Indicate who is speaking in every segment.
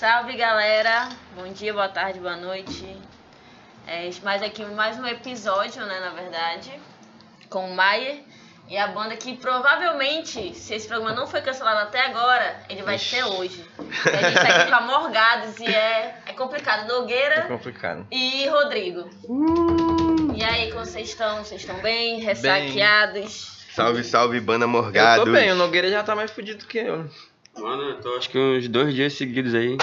Speaker 1: Salve galera, bom dia, boa tarde, boa noite. É, mais aqui mais um episódio, né, na verdade, com o Maier e a banda que provavelmente, se esse programa não foi cancelado até agora, ele vai ser hoje. E a gente tá aqui com a Morgados e é, é complicado. Nogueira
Speaker 2: É complicado.
Speaker 1: e Rodrigo. E aí, como vocês estão? Vocês estão bem? Ressaqueados?
Speaker 2: Salve, salve, banda
Speaker 3: Eu
Speaker 2: Morgado.
Speaker 3: tô bem, o Nogueira já tá mais fudido que eu.
Speaker 4: Mano, eu tô acho que uns dois dias seguidos aí.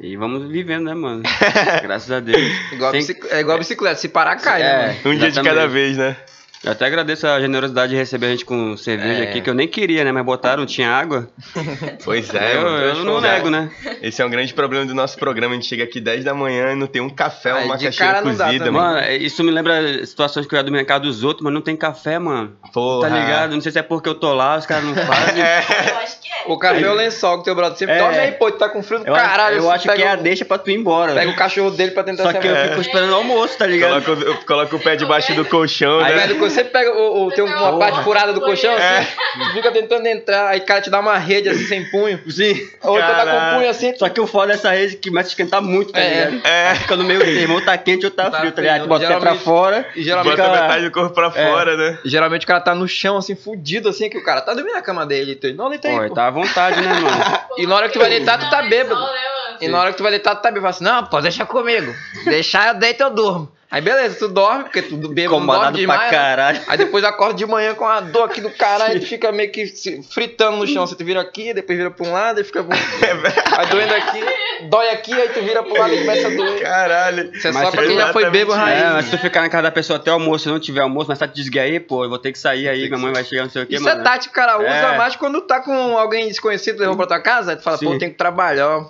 Speaker 4: E vamos vivendo, né, mano? Graças a Deus.
Speaker 3: Igual
Speaker 4: Tem-
Speaker 3: É igual a bicicleta, se parar, cai, né,
Speaker 4: É.
Speaker 3: mano?
Speaker 2: Um dia de
Speaker 4: Exatamente.
Speaker 2: cada vez, né?
Speaker 4: Eu até agradeço a generosidade de receber a gente com cerveja
Speaker 3: É.
Speaker 4: aqui, que eu nem queria, né? Mas botaram, tinha água.
Speaker 2: Pois é,
Speaker 4: eu,
Speaker 2: mano.
Speaker 4: eu não nego, né?
Speaker 2: Esse é um grande problema do nosso programa. A gente chega aqui 10 da manhã e não tem um café, uma
Speaker 3: de
Speaker 2: cozida, mano.
Speaker 4: Mano, isso me lembra situações que eu ia do mercado dos outros, mas não tem café, mano.
Speaker 2: Porra.
Speaker 4: Tá ligado? Não sei se é porque eu tô lá, os caras não fazem.
Speaker 1: Eu acho que é.
Speaker 3: O café é o lençol que teu brother sempre
Speaker 4: É.
Speaker 3: dorme aí, pô, tu tá com frio do
Speaker 4: Eu,
Speaker 3: caralho.
Speaker 4: eu acho que
Speaker 3: pega
Speaker 4: é a deixa pra tu ir embora.
Speaker 3: Pega o cachorro dele pra tentar
Speaker 4: Só que eu fico esperando o almoço, tá ligado?
Speaker 2: Coloca, o- eu coloco o pé debaixo do colchão,
Speaker 3: Aí
Speaker 2: né?
Speaker 3: do- você pega o, o- tem uma parte furada do colchão, assim, fica tentando entrar, aí o cara te dá uma rede assim sem punho.
Speaker 4: Sim.
Speaker 3: Ou então tá com punho assim.
Speaker 4: Só que o foda dessa rede que começa a esquentar muito, tá
Speaker 3: É.
Speaker 4: ligado?
Speaker 2: É.
Speaker 4: Fica no meio termo, ou tá quente ou tá,
Speaker 3: Tá
Speaker 4: frio, tá ligado? Tu bota o pé pra fora.
Speaker 3: E geralmente,
Speaker 2: Bota
Speaker 4: fica-
Speaker 2: metade do corpo pra
Speaker 4: É.
Speaker 2: fora, né?
Speaker 3: e geralmente o cara tá no chão, assim, fudido, assim, que o cara tá dormindo na cama dele. Tu, não, deita aí,
Speaker 4: Pô,
Speaker 3: pô.
Speaker 4: tá vontade, né, mano?
Speaker 3: E na hora que tu vai deitar, tu tá bêbado.
Speaker 1: né,
Speaker 3: E na hora que tu vai deitar, tu tá bêbado. Fala assim, não, pô, deixa comigo. Deixar eu deito, eu durmo. Aí beleza, tu dorme, porque tu bêbado não dorme demais.
Speaker 4: pra
Speaker 3: né?
Speaker 4: caralho.
Speaker 3: Aí depois acorda de manhã com a dor aqui do caralho, tu fica meio que fritando no chão. Você tu vira aqui, depois vira pra um lado e fica. Aí doendo aqui, dói aqui, aí tu vira pro lado e começa a doer.
Speaker 2: Caralho.
Speaker 3: É
Speaker 4: Mas
Speaker 3: só pra quem já foi bebo raiz.
Speaker 4: É, mas se tu ficar na casa da pessoa até o almoço, se não tiver almoço, mas tá te desguia aí, pô, eu vou ter que sair aí, minha mãe vai chegar, não sei o que,
Speaker 3: Isso
Speaker 4: mano.
Speaker 3: é tática, cara. Usa
Speaker 4: É.
Speaker 3: mais quando tá com alguém desconhecido levou pra tua casa, aí tu fala, pô,
Speaker 4: Sim.
Speaker 3: eu tenho que trabalhar.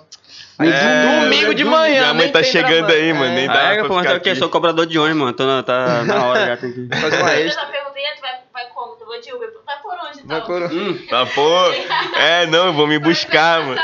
Speaker 2: É,
Speaker 3: domingo de
Speaker 2: minha
Speaker 3: manhã,
Speaker 2: mãe
Speaker 3: nem
Speaker 2: tá chegando aí, mano, nem dá.
Speaker 4: Ah, é,
Speaker 2: pra
Speaker 4: pô, mas
Speaker 2: ficar
Speaker 4: é
Speaker 2: aqui.
Speaker 4: Sou cobrador de ônibus, mano. Tô na, tá na hora já, tem que...
Speaker 3: Fazer uma
Speaker 1: Eu
Speaker 3: extra.
Speaker 1: já perguntei, tu vai, vai como? Tu vou de Uber. Vai
Speaker 3: Vai por...
Speaker 4: Hum,
Speaker 2: Tá, pô. É, não, eu vou me buscar, mano.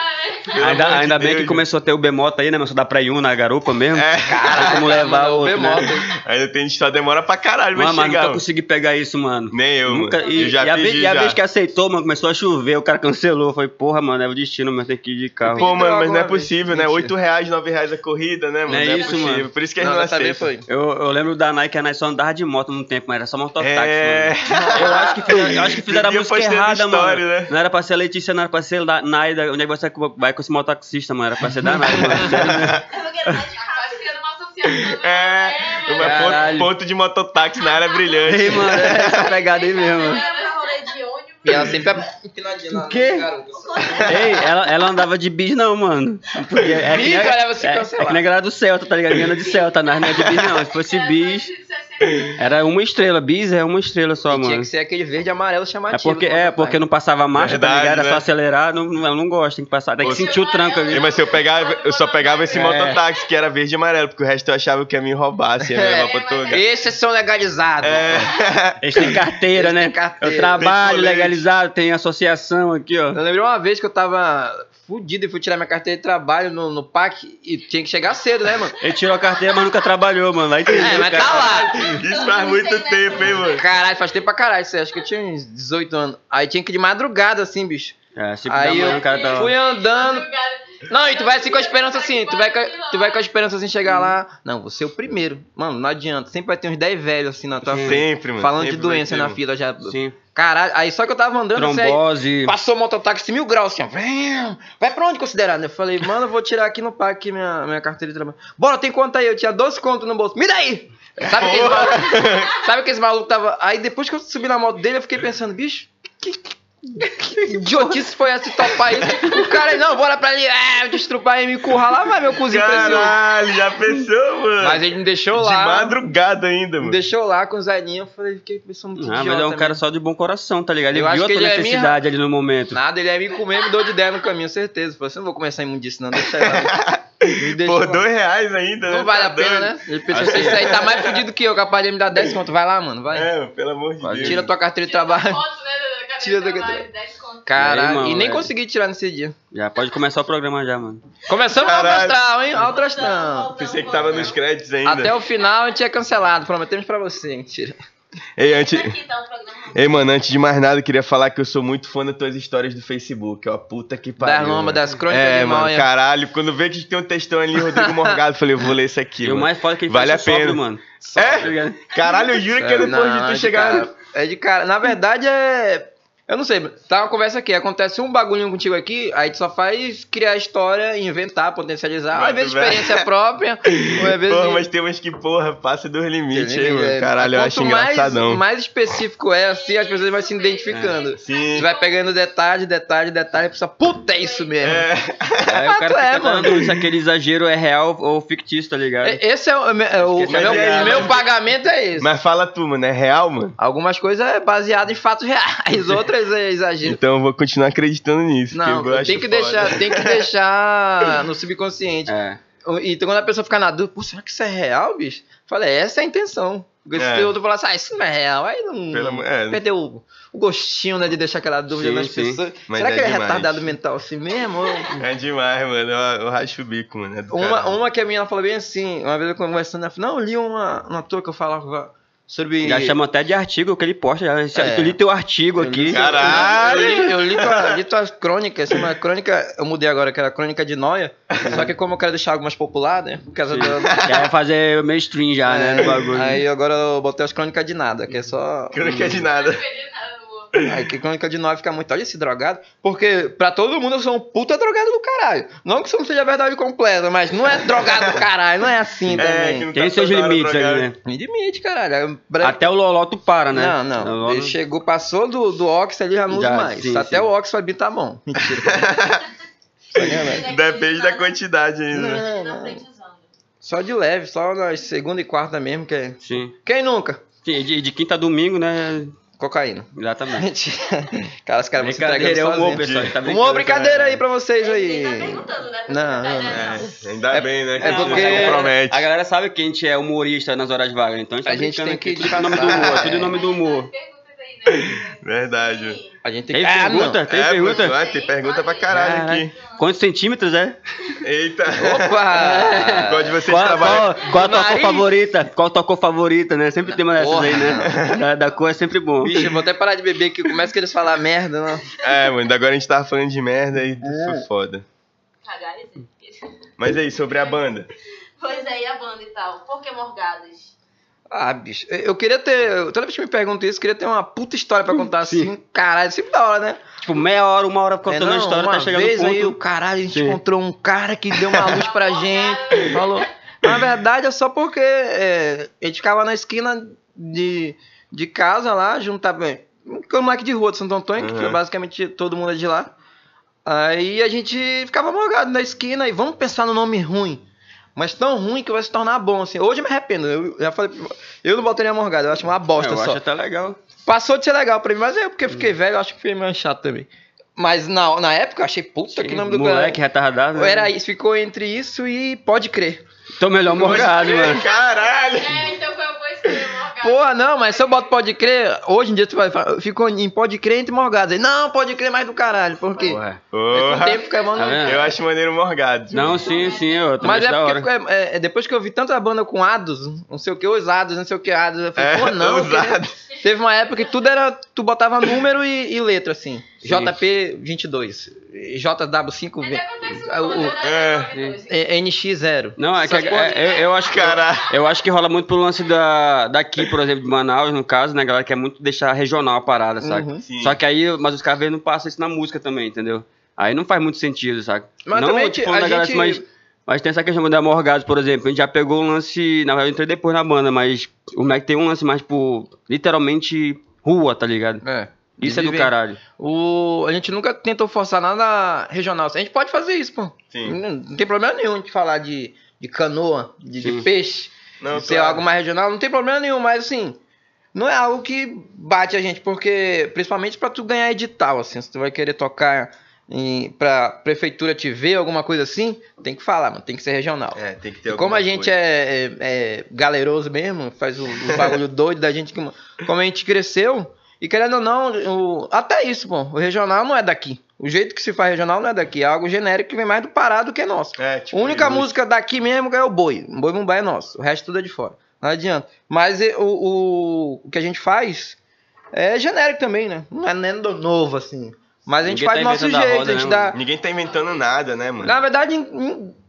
Speaker 4: Ainda
Speaker 2: de
Speaker 4: ainda bem
Speaker 2: Deus,
Speaker 4: que começou a ter o B-Moto aí, né, mas só dá pra ir um na garupa mesmo.
Speaker 2: É.
Speaker 4: Cara, como levar o outro,
Speaker 3: B-moto.
Speaker 4: né?
Speaker 2: Ainda tem gente só demora pra caralho,
Speaker 4: mas
Speaker 2: chegar.
Speaker 4: nunca
Speaker 2: mano.
Speaker 4: consegui pegar isso, mano.
Speaker 2: Nem eu,
Speaker 4: Nunca,
Speaker 2: mano.
Speaker 4: e,
Speaker 2: eu já
Speaker 4: e a
Speaker 2: pedi,
Speaker 4: vez, e a
Speaker 2: já.
Speaker 4: vez que aceitou, mano, começou a chover, o cara cancelou. Foi, porra, mano, é o destino, mas tem que ir de carro.
Speaker 2: Pô, mano, mas não é possível, né?
Speaker 3: Mentira.
Speaker 2: 8 reais, 9 reais a corrida, né, mano?
Speaker 4: Não é isso,
Speaker 2: possível.
Speaker 4: mano.
Speaker 2: Por isso que eles
Speaker 3: Não,
Speaker 2: não, aceitam.
Speaker 3: foi.
Speaker 4: Eu, eu lembro da Nike, a Nike só andava de moto num tempo, mas era só mototáxi,
Speaker 2: É.
Speaker 4: mano. Eu acho que, fizeram- eu acho que fizeram a
Speaker 2: Vivia
Speaker 4: música
Speaker 2: postando
Speaker 4: errada,
Speaker 2: story,
Speaker 4: mano.
Speaker 2: né?
Speaker 4: Não era pra ser Letícia, não era pra ser da- Naida. Onde é que você vai com esse mototaxista, mano? Era pra ser da Naida, mano. Sério mesmo.
Speaker 1: Eu vou querer mais de casa.
Speaker 2: É, uma
Speaker 4: Caralho.
Speaker 2: ponto, ponto de mototáxi na área brilhante.
Speaker 4: Ei, mano, é essa pegada aí mesmo.
Speaker 1: Eu pra rolê de ônibus.
Speaker 3: E ela sempre é empinadinha lá.
Speaker 4: O quê? Ei, ela, ela andava de bis não, mano. Porque é que
Speaker 3: Bis,
Speaker 4: nem a-
Speaker 3: olha, você
Speaker 4: é,
Speaker 3: cancelar.
Speaker 4: é que nem a galera do Celta, tá ligado? Anda de Celta, mas não é de bis não. Se fosse bis, era uma estrela. Bis é uma estrela só,
Speaker 3: Tinha
Speaker 4: mano.
Speaker 3: que ser aquele verde e amarelo
Speaker 4: É
Speaker 3: chamativo.
Speaker 4: porque,
Speaker 3: do
Speaker 4: é porque não passava marcha, tá
Speaker 2: Verdade,
Speaker 4: ligado? Era
Speaker 2: né?
Speaker 4: só acelerar, não, não, não gosto, tem que passar. Tem que sentir o tranco ali.
Speaker 2: Mas se eu pegava, eu só pegava esse
Speaker 4: É.
Speaker 2: mototáxi que era verde e amarelo, porque o resto eu achava que ia me roubar, assim, ia me
Speaker 3: É,
Speaker 2: levar pra.
Speaker 3: Esses são legalizados.
Speaker 2: É.
Speaker 4: Eles têm carteira,
Speaker 3: Eles
Speaker 4: né?
Speaker 3: têm carteira.
Speaker 4: Eu trabalho
Speaker 2: Tem
Speaker 4: legalizado, tem associação aqui, ó.
Speaker 3: Eu lembrei uma vez que eu tava fudido e fui tirar minha carteira de trabalho no, no PAC e tinha que chegar cedo, né, mano?
Speaker 4: Ele tirou a carteira, mas nunca trabalhou, mano. Vai entender.
Speaker 3: É, mas
Speaker 4: cara.
Speaker 3: tá lá.
Speaker 2: Isso faz muito tempo, hein, mano.
Speaker 3: Caralho, faz tempo pra caralho, isso aí, acho que eu tinha uns 18 anos. Aí tinha que ir de madrugada, assim, bicho.
Speaker 4: É, tipo da
Speaker 3: Aí
Speaker 4: manhã,
Speaker 3: eu
Speaker 4: o cara tá.
Speaker 3: fui andando. Não, e tu vai assim com a esperança assim, tu vai, com, tu vai com a esperança assim chegar lá. Não, você é o primeiro. Mano, não adianta. Sempre vai ter uns 10 velhos assim na tua frente.
Speaker 2: Sempre, mano.
Speaker 3: Falando de
Speaker 2: sempre vai
Speaker 3: doença na fila já.
Speaker 4: Sim.
Speaker 3: Caralho, aí só que eu tava andando assim, aí
Speaker 4: Trombose.
Speaker 3: passou o mototáxi mil graus assim, ó. Vem, Vai pra onde considerado? Eu falei, mano, eu vou tirar aqui no parque minha, minha carteira de trabalho. Bora, tem conta aí? Eu tinha 12 contos no bolso. Me dá aí! Sabe aquele maluco? Sabe aquele maluco tava. Aí depois que eu subi na moto dele, eu fiquei pensando, bicho, que, que- que idiotice foi essa de topar isso? O cara, não, bora pra ali, é, destrupar e me encurralar, vai meu cozinho.
Speaker 2: Caralho, já pensou, mano?
Speaker 3: Mas ele me deixou
Speaker 2: De
Speaker 3: lá.
Speaker 2: madrugada ainda,
Speaker 3: Me
Speaker 2: mano.
Speaker 3: deixou lá com os velhinhos, eu falei, fiquei pensando muito
Speaker 4: Ah, mas é um cara
Speaker 3: mesmo.
Speaker 4: só de bom coração, tá ligado? Ele
Speaker 3: Eu acho
Speaker 4: viu a
Speaker 3: que
Speaker 4: tua
Speaker 3: é
Speaker 4: necessidade ali no momento.
Speaker 3: Nada, ele ia me comer, me deu de ideia no caminho, certeza. Falei, assim, não vou começar a imundice, não, deixa ele lá. Me
Speaker 2: Por dois reais ainda, né?
Speaker 3: Não vale
Speaker 2: Tá
Speaker 3: a pena, né? Ele pensou, você isso aí tá mais fudido que eu, capaz de me dar 10 conto. Vai lá, mano, vai.
Speaker 2: É, pelo amor de Deus.
Speaker 3: Tira tua carteira de trabalho. Tira
Speaker 1: Tira
Speaker 3: da
Speaker 1: da.
Speaker 3: Caralho,
Speaker 4: E
Speaker 3: nem
Speaker 4: é.
Speaker 3: consegui tirar nesse dia.
Speaker 4: Já pode começar o programa já, mano.
Speaker 3: Começamos alto
Speaker 2: Caralho.
Speaker 3: astral, hein? Alto astral.
Speaker 2: Pensei que tava nos créditos ainda.
Speaker 3: Até o final a gente tinha cancelado, prometemos pra você, mentira.
Speaker 2: Ei, antes...
Speaker 1: Aqui o programa.
Speaker 2: Ei, mano, antes de mais nada, eu queria falar que eu sou muito fã das tuas histórias do Facebook, ó. Puta que pariu.
Speaker 3: Das lomas,
Speaker 2: mano.
Speaker 3: das crônicas
Speaker 2: É,
Speaker 3: de
Speaker 2: mano,
Speaker 3: Maia.
Speaker 2: caralho. Quando veio que tem um textão ali, Rodrigo Morgado, eu falei, eu vou ler isso aqui,
Speaker 4: E o mais foda é que ele
Speaker 2: Vale a pena.
Speaker 4: mano.
Speaker 2: É?
Speaker 4: Tá?
Speaker 2: Caralho, eu juro que é depois
Speaker 3: Não,
Speaker 2: de
Speaker 3: é
Speaker 2: tu
Speaker 3: de
Speaker 2: chegar...
Speaker 3: cara. É de cara. Na verdade é. Eu não sei, tá uma conversa aqui, acontece um bagulhinho contigo aqui, aí tu só faz criar história, inventar, potencializar, às vezes experiência própria, às vezes...
Speaker 2: Porra, mas tem umas que, porra, passa dos limites, hein, mano.
Speaker 3: É,
Speaker 2: Caralho, eu acho
Speaker 3: mais,
Speaker 2: engraçadão.
Speaker 3: mais específico é, assim, as pessoas vão se identificando.
Speaker 2: Sim.
Speaker 3: Você vai pegando detalhe, detalhe, detalhe, e pensa, puta, é isso mesmo.
Speaker 2: É.
Speaker 4: Aí o cara
Speaker 3: é, mano.
Speaker 4: falando se aquele exagero é real ou fictício, tá ligado?
Speaker 3: É, Esse é o, é o meu, o meu pagamento é esse.
Speaker 2: Mas fala tu, mano, é real, mano?
Speaker 3: Algumas coisas é baseado em fatos reais, outras é exagero.
Speaker 2: Então eu vou continuar acreditando nisso.
Speaker 3: Não, tem que
Speaker 2: foda.
Speaker 3: deixar, tem que deixar no subconsciente.
Speaker 4: É.
Speaker 3: E então, quando a pessoa fica na dúvida, pô, será que isso é real, bicho? Falei, essa é a intenção. Porque se
Speaker 2: É.
Speaker 3: o outro falar assim, ah, isso não é real, aí não.
Speaker 2: Pelo é.
Speaker 3: Perdeu o, o gostinho, né, de deixar aquela dúvida
Speaker 4: Sim,
Speaker 3: nas
Speaker 4: sim.
Speaker 3: pessoas.
Speaker 2: Mas
Speaker 3: será
Speaker 2: é
Speaker 3: que ele é retardado mental assim mesmo?
Speaker 2: É demais, mano. Eu, eu racho o bico, mano. É
Speaker 3: Uma,
Speaker 2: caralho.
Speaker 3: uma que a minha falou bem assim, uma vez eu conversando, ela falou, não, eu li uma, uma toa que eu falava sobre.
Speaker 4: Já chama até de artigo que ele posta. Já,
Speaker 3: É.
Speaker 4: Eu li teu artigo
Speaker 3: Eu li-
Speaker 4: aqui.
Speaker 2: Caralho!
Speaker 3: Eu li, eu li, tua, li tuas crônicas, uma crônica, eu mudei agora, que era a crônica de Noia, só que como eu quero deixar algo mais popular, né, por causa.
Speaker 4: Já vai fazer mainstream já, né? No bagulho.
Speaker 3: Aí agora eu botei as crônicas de nada, que é só...
Speaker 2: Quer de nada.
Speaker 3: Aí que crônica de nove fica muito, olha esse drogado, porque pra todo mundo eu sou um puta drogado do caralho. Não que isso não seja a verdade completa, mas não é drogado do caralho, não é assim
Speaker 2: É,
Speaker 3: também.
Speaker 2: que não
Speaker 4: Tem
Speaker 2: tá
Speaker 4: seus limites ali, né?
Speaker 3: Limite, caralho. Bre-
Speaker 4: Até o Loló tu para, né?
Speaker 3: Não, não.
Speaker 4: Loló
Speaker 3: Ele chegou, passou do, do Ox ali, já não usa mais.
Speaker 4: sim,
Speaker 3: Até
Speaker 4: sim.
Speaker 3: o Ox vai tá bom. Mentira.
Speaker 2: Depende da quantidade ainda.
Speaker 3: Não,
Speaker 1: Na
Speaker 3: não.
Speaker 1: usando.
Speaker 3: Só de leve, só nas segunda e quarta mesmo, que é.
Speaker 4: Sim.
Speaker 3: Quem nunca?
Speaker 4: Sim, De, de quinta a domingo, né?
Speaker 3: Cocaína.
Speaker 4: Exatamente.
Speaker 3: Cara, os caras vão se
Speaker 4: Brincadeira, é
Speaker 3: entregando
Speaker 4: humor,
Speaker 3: sozinhos.
Speaker 4: pessoal. Tá
Speaker 3: Uma brincadeira aí pra vocês aí.
Speaker 1: Ele tá perguntando, né?
Speaker 3: Não, não, não.
Speaker 2: É, ainda bem, né? que
Speaker 3: É
Speaker 2: a gente
Speaker 3: porque-
Speaker 2: compromete.
Speaker 4: A galera sabe que a gente é humorista nas horas vagas, então a gente, tá
Speaker 3: A gente tem que
Speaker 4: aqui, tudo em nome do humor, tudo em
Speaker 3: é.
Speaker 4: nome do humor.
Speaker 2: Verdade.
Speaker 3: A gente tem
Speaker 4: Tem
Speaker 3: que. Ah, não.
Speaker 4: pergunta? Tem
Speaker 2: é,
Speaker 4: pergunta?
Speaker 2: pô, tem pergunta pra caralho aqui.
Speaker 4: Quantos centímetros é?
Speaker 2: Eita.
Speaker 3: Opa!
Speaker 2: Qual de vocês
Speaker 4: Qual,
Speaker 2: trabalha?
Speaker 4: qual, qual a tua cor favorita? Qual a tua cor favorita, né? Sempre tem uma dessas
Speaker 3: Porra.
Speaker 4: aí, né? Da, da cor é sempre bom.
Speaker 3: Bicho, eu vou até parar de beber que começa que eles falar merda, não.
Speaker 2: É, mano, agora a gente tava falando de merda e
Speaker 3: É.
Speaker 2: foi foda.
Speaker 1: Cagaram
Speaker 2: Mas aí, sobre a banda.
Speaker 1: Pois é, e a banda e tal? Por que Morgados?
Speaker 3: Ah, bicho, eu queria ter. Toda vez que me perguntam isso, eu queria ter uma puta história pra contar
Speaker 4: Sim.
Speaker 3: assim. Caralho, sempre da hora, né?
Speaker 4: Tipo, meia hora, uma hora contando
Speaker 3: É,
Speaker 4: a
Speaker 3: não,
Speaker 4: história,
Speaker 3: uma
Speaker 4: tá chegando
Speaker 3: vez
Speaker 4: ponto.
Speaker 3: aí, o caralho, a gente
Speaker 4: Sim.
Speaker 3: encontrou um cara que deu uma luz pra gente. Falou. Na verdade, é só porque é, a gente ficava na esquina de, de casa lá, juntava. Um moleque de rua de Santo Antônio, que
Speaker 2: Uhum.
Speaker 3: basicamente todo mundo é de lá. Aí a gente ficava morgado na esquina e vamos pensar no nome ruim. Mas tão ruim que vai se tornar bom, assim. Hoje eu me arrependo. Eu já falei. Eu não botaria morgado, eu acho uma bosta
Speaker 4: É, eu
Speaker 3: só.
Speaker 4: acho até legal.
Speaker 3: Passou de ser legal pra mim, mas é porque eu fiquei velho, eu acho que foi meio chato também. Mas na, na época eu achei, puta, que nome do
Speaker 4: Moleque
Speaker 3: cara.
Speaker 4: retardado. né?
Speaker 3: Era isso, ficou entre isso e pode crer.
Speaker 4: Tô melhor morgado, mano.
Speaker 2: Caralho!
Speaker 1: É, então foi eu vou escolher Morgados.
Speaker 3: Porra, não, mas se eu boto pode crer, hoje em dia tu vai falar, ficou em pode crer entre morgados. Aí, não, pode crer mais do caralho, por quê?
Speaker 4: Porra.
Speaker 3: Com o
Speaker 2: Porra.
Speaker 3: tempo fica bom,
Speaker 4: Tá?
Speaker 2: Eu acho maneiro morgado.
Speaker 4: Não, sim, sim, eu também
Speaker 3: Mas é porque
Speaker 4: hora.
Speaker 3: é, é, depois que eu vi tanta banda com ados, não sei o que, os ados, não sei o que, ados, eu falei,
Speaker 2: É,
Speaker 3: pô, não. Teve uma época que tudo era. Tu botava número e, e letra, assim.
Speaker 4: Sim.
Speaker 3: JP 22, JW5,
Speaker 1: Até acontece
Speaker 3: Ah, o-
Speaker 1: com
Speaker 3: o-
Speaker 1: é,
Speaker 3: NX0.
Speaker 4: Não, é que é- é- eu acho que
Speaker 2: Caralho.
Speaker 4: eu acho que rola muito pelo lance da daqui, por exemplo, de Manaus, no caso, né, a galera quer muito deixar regional a parada, saca?
Speaker 3: Uhum.
Speaker 4: Só que aí, mas os caras não passam isso na música também, entendeu? Aí não faz muito sentido, saca?
Speaker 3: Mas
Speaker 4: não,
Speaker 3: também
Speaker 4: tipo,
Speaker 3: a
Speaker 4: galera,
Speaker 3: gente-
Speaker 4: mas, mas tem essa questão da Morgados, por exemplo. A gente já pegou um lance. Na verdade, eu entrei depois na banda, mas o Mac tem um lance mais, tipo, literalmente rua, tá ligado?
Speaker 3: É.
Speaker 4: Isso é do caralho.
Speaker 3: O, a gente nunca tentou forçar nada regional. A gente pode fazer isso, pô.
Speaker 2: Sim.
Speaker 3: Não, não tem problema nenhum a gente falar de, de canoa, de, de peixe,
Speaker 2: Não,
Speaker 3: de ser
Speaker 2: claro.
Speaker 3: algo mais regional. Não tem problema nenhum, mas assim, não é algo que bate a gente, porque principalmente pra tu ganhar edital, assim, se tu vai querer tocar em, pra prefeitura te ver, alguma coisa assim, tem que falar, mano, tem que ser regional.
Speaker 2: É, tem que ter
Speaker 3: E como a gente é, é, é galeroso mesmo, faz o, o bagulho doido da gente, que, como a gente cresceu, e querendo ou não, o- até isso, pô, o regional não é daqui. O jeito que se faz regional não é daqui, é algo genérico que vem mais do Pará do que nosso.
Speaker 2: É, tipo,
Speaker 3: a única música daqui mesmo é o Boi. O Boi Mumbai é nosso, o resto tudo é de fora. Não adianta. Mas o, o, o que a gente faz é genérico também, né? Não é nem novo, assim. Mas a gente
Speaker 4: Ninguém
Speaker 3: faz do
Speaker 4: tá
Speaker 3: nosso
Speaker 4: inventando a
Speaker 3: jeito,
Speaker 4: roda,
Speaker 3: a gente
Speaker 4: né,
Speaker 3: dá.
Speaker 2: Ninguém tá inventando nada, né, mano?
Speaker 3: Na verdade,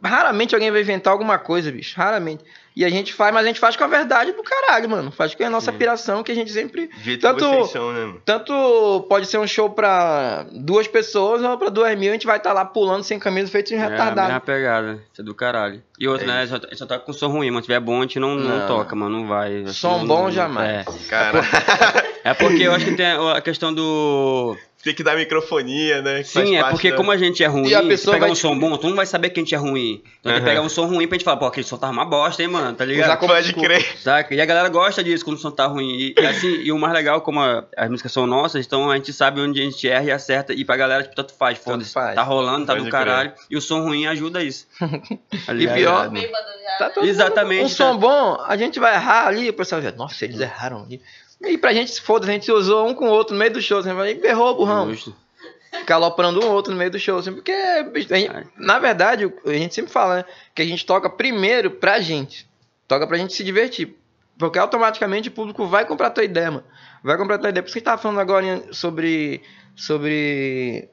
Speaker 3: raramente alguém vai inventar alguma coisa, bicho. Raramente. E a gente faz, mas a gente faz com a verdade do caralho, mano. Faz com a nossa piração que a gente sempre.
Speaker 2: Do jeito
Speaker 3: Tanto-
Speaker 2: que são, né, mano?
Speaker 3: Tanto pode ser um show pra duas pessoas ou pra duas mil, a gente vai estar lá pulando sem camisa, feito um
Speaker 4: É a
Speaker 3: retardado.
Speaker 4: mesma pegada. Isso é do caralho. E outra,
Speaker 2: É
Speaker 4: né? Só, só toca com som ruim, mano. Se tiver bom, a gente não, não,
Speaker 3: Não.
Speaker 4: toca, mano. Não vai.
Speaker 3: Som
Speaker 4: que
Speaker 3: bom
Speaker 4: não-
Speaker 3: jamais.
Speaker 4: É.
Speaker 2: Cara,
Speaker 4: É porque eu acho que tem a a questão do.
Speaker 2: Tem que dar microfonia, né? que faz
Speaker 4: Sim, é
Speaker 2: parte
Speaker 4: porque
Speaker 2: da-
Speaker 4: como a gente é ruim,
Speaker 3: E a
Speaker 4: se
Speaker 3: pessoa
Speaker 4: pegar
Speaker 3: vai
Speaker 4: um som bom, tu não vai saber que a gente é ruim. Então tem
Speaker 2: Aham.
Speaker 4: que pegar um som ruim pra gente falar, pô, aquele som tá uma bosta, hein, mano, tá ligado?
Speaker 3: como
Speaker 2: Pode
Speaker 3: desculpa.
Speaker 2: crer.
Speaker 4: Saca? E a galera gosta disso quando o som tá ruim. E, e assim, e o mais legal, como a- as músicas são nossas, então a gente sabe onde a gente erra e acerta. E pra galera, tipo, tanto faz, foda-se. Tá rolando, tá
Speaker 2: Pode
Speaker 4: do
Speaker 2: crer.
Speaker 4: caralho. E o som ruim ajuda isso. Tá
Speaker 3: E pior,
Speaker 1: já,
Speaker 3: Tá
Speaker 1: né?
Speaker 3: todo
Speaker 4: Exatamente,
Speaker 3: Um
Speaker 4: tá.
Speaker 3: som bom, a gente vai errar ali, o pessoal ver, nossa, eles erraram ali. E pra gente, se foda, a gente usou um com o outro no meio do show. Assim, vai, errou, burrão.
Speaker 4: Justo.
Speaker 3: Ficar aloprando um outro no meio do show. Assim, porque, gente- na verdade, a gente sempre fala né, que a gente toca primeiro pra gente. Toca pra gente se divertir. Porque automaticamente o público vai comprar a tua ideia, mano. Vai comprar a tua ideia. Por isso que a gente tava falando agora sobre. sobre.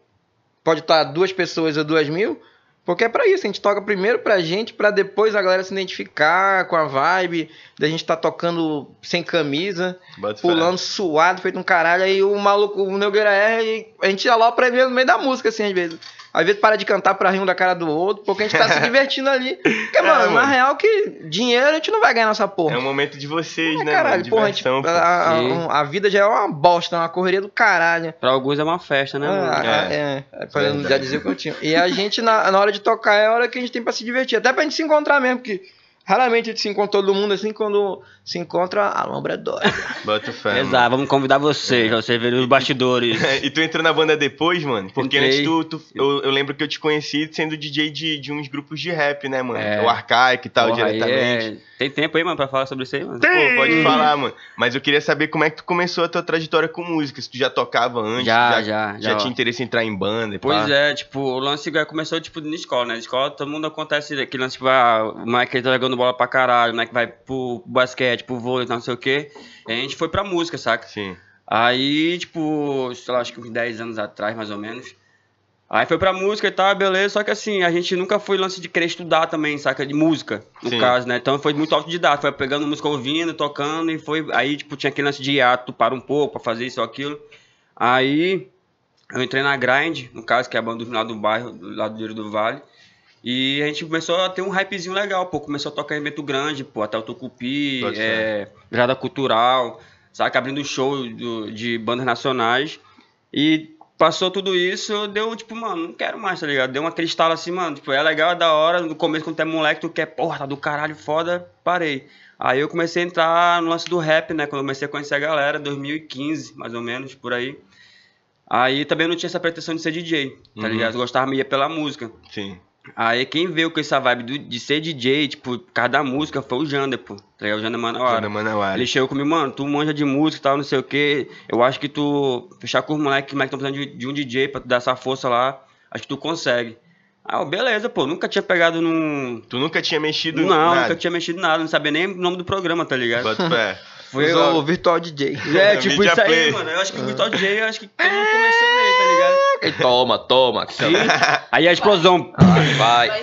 Speaker 3: Pode estar duas pessoas ou duas mil. Porque é pra isso, a gente toca primeiro pra gente, pra depois a galera se identificar com a vibe, da gente tá tocando sem camisa,
Speaker 2: fé.
Speaker 3: pulando suado, feito um caralho, aí o maluco, o Nogueira erra e a gente alopra ele no meio da música, assim, às vezes. Às vezes para de cantar pra rir um da cara do outro, porque a gente tá se divertindo ali. Porque, mano, na
Speaker 2: mano.
Speaker 3: real que dinheiro a gente não vai ganhar nessa porra.
Speaker 2: É um momento de vocês,
Speaker 3: É,
Speaker 2: né,
Speaker 3: caralho,
Speaker 2: mano?
Speaker 3: porra, a, gente-
Speaker 2: pô.
Speaker 3: a, a- a vida já é uma bosta, uma correria do caralho.
Speaker 4: Pra alguns é uma festa, né, mano?
Speaker 3: Ah,
Speaker 2: É.
Speaker 3: é, é, eu
Speaker 2: Verdade.
Speaker 3: já dizer o que eu tinha. E a gente, na, na hora de tocar, é a hora que a gente tem pra se divertir. Até pra gente se encontrar mesmo, porque raramente a gente se encontra todo mundo assim, quando se encontra, a lombra é dói.
Speaker 2: Bota fé.
Speaker 4: Exato, vamos convidar vocês, pra vocês verem os bastidores.
Speaker 2: E tu entrou na banda depois, mano? Porque
Speaker 4: Entrei.
Speaker 2: antes tu, tu- eu, eu lembro que eu te conheci sendo DJ de, de uns grupos de rap, né, mano?
Speaker 4: É.
Speaker 2: O Arcaic e tal,
Speaker 4: Porra, aí
Speaker 2: diretamente.
Speaker 4: é- Tem tempo aí, mano, pra falar sobre isso aí, mano?
Speaker 2: Pô, pode falar, mano. Mas eu queria saber como é que tu começou a tua trajetória com música. Se tu já tocava antes,
Speaker 4: Já,
Speaker 2: já,
Speaker 4: já,
Speaker 2: já
Speaker 4: já.
Speaker 2: tinha interesse em entrar em banda e
Speaker 4: Pois
Speaker 2: pá.
Speaker 4: é, tipo, o lance começou, tipo, na escola, né? Na escola, todo mundo acontece aquele lance, tipo, ah, o moleque tá jogando bola pra caralho, o moleque vai pro basquete, pro vôlei, não sei o quê. E a gente foi pra música, saca?
Speaker 2: Sim.
Speaker 4: Aí, tipo, sei lá, acho que uns 10 anos atrás, mais ou menos. Aí foi pra música e tal, beleza. Só que assim, a gente nunca foi lance de querer estudar também, saca? De música, no
Speaker 2: Sim.
Speaker 4: caso, né? Então foi muito autodidata. Foi pegando música ouvindo, tocando e foi. Aí, tipo, tinha aquele lance de hiato, para um pouco pra fazer isso ou aquilo. Aí eu entrei na Grind, no caso, que é a banda do lá do bairro, do lado do Rio do Vale. E a gente começou a ter um hypezinho legal, pô. Começou a tocar em evento grande, pô, até o Tucupi, é, Virada Cultural, saca? Abrindo show do- de bandas nacionais. E passou tudo isso, deu tipo, mano, não quero mais, tá ligado? Deu uma cristal assim, mano. Tipo, é legal, é da hora. No começo, quando tu é moleque, tu quer, porra, tá do caralho, foda, parei. Aí eu comecei a entrar no lance do rap, né? Quando eu comecei a conhecer a galera, 2015, mais ou menos, por aí. Aí também não tinha essa pretensão de ser DJ, tá
Speaker 2: Uhum.
Speaker 4: ligado? Eu gostava meio pela música.
Speaker 2: Sim.
Speaker 4: Aí quem veio com essa vibe do- de ser DJ, tipo, por causa da música, foi o Jander, pô. Tá ligado? O Jander Manauara.
Speaker 2: Jana Manauara.
Speaker 4: Ele chegou comigo, mano, tu manja de música e tal, não sei o que. Eu acho que tu fechar com os moleques, moleques estão precisando de, de um DJ pra tu dar essa força lá. Acho que tu consegue. Ah, beleza, pô. Nunca tinha pegado num.
Speaker 2: Tu nunca tinha mexido
Speaker 4: Não,
Speaker 2: nada.
Speaker 4: nunca tinha mexido nada, não sabia nem o nome do programa, tá ligado?
Speaker 2: Bota fé.
Speaker 4: Foi
Speaker 3: o Virtual DJ.
Speaker 4: É, tipo
Speaker 2: Media
Speaker 4: isso aí,
Speaker 2: play.
Speaker 4: mano. Eu acho que o Virtual DJ, eu acho que todo mundo começou nele, tá ligado?
Speaker 3: E toma, toma.
Speaker 4: Sim. Aí a explosão.
Speaker 3: Vai,
Speaker 1: Vai-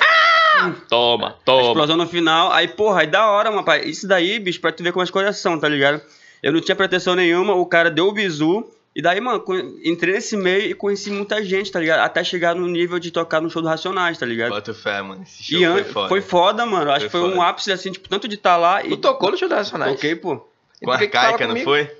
Speaker 3: toma,
Speaker 4: A
Speaker 3: toma.
Speaker 4: explosão no final. Aí, porra, aí da hora, mano. pai. Isso daí, bicho, pra tu ver como as coisas são, tá ligado? Eu não tinha pretensão nenhuma, o cara deu o bizu. E daí, mano, entrei nesse meio e conheci muita gente, tá ligado? Até chegar no nível de tocar no show do Racionais, tá ligado?
Speaker 2: Bota fé, mano. Esse show
Speaker 4: E
Speaker 2: foi foda.
Speaker 4: foi foda, mano. Acho
Speaker 2: Foi
Speaker 4: que foi um
Speaker 2: foda.
Speaker 4: ápice, assim, tipo, tanto de estar lá e.
Speaker 3: Tu tocou no show da Nacionais?
Speaker 4: Toquei, pô.
Speaker 2: Com a Arcaica, não foi?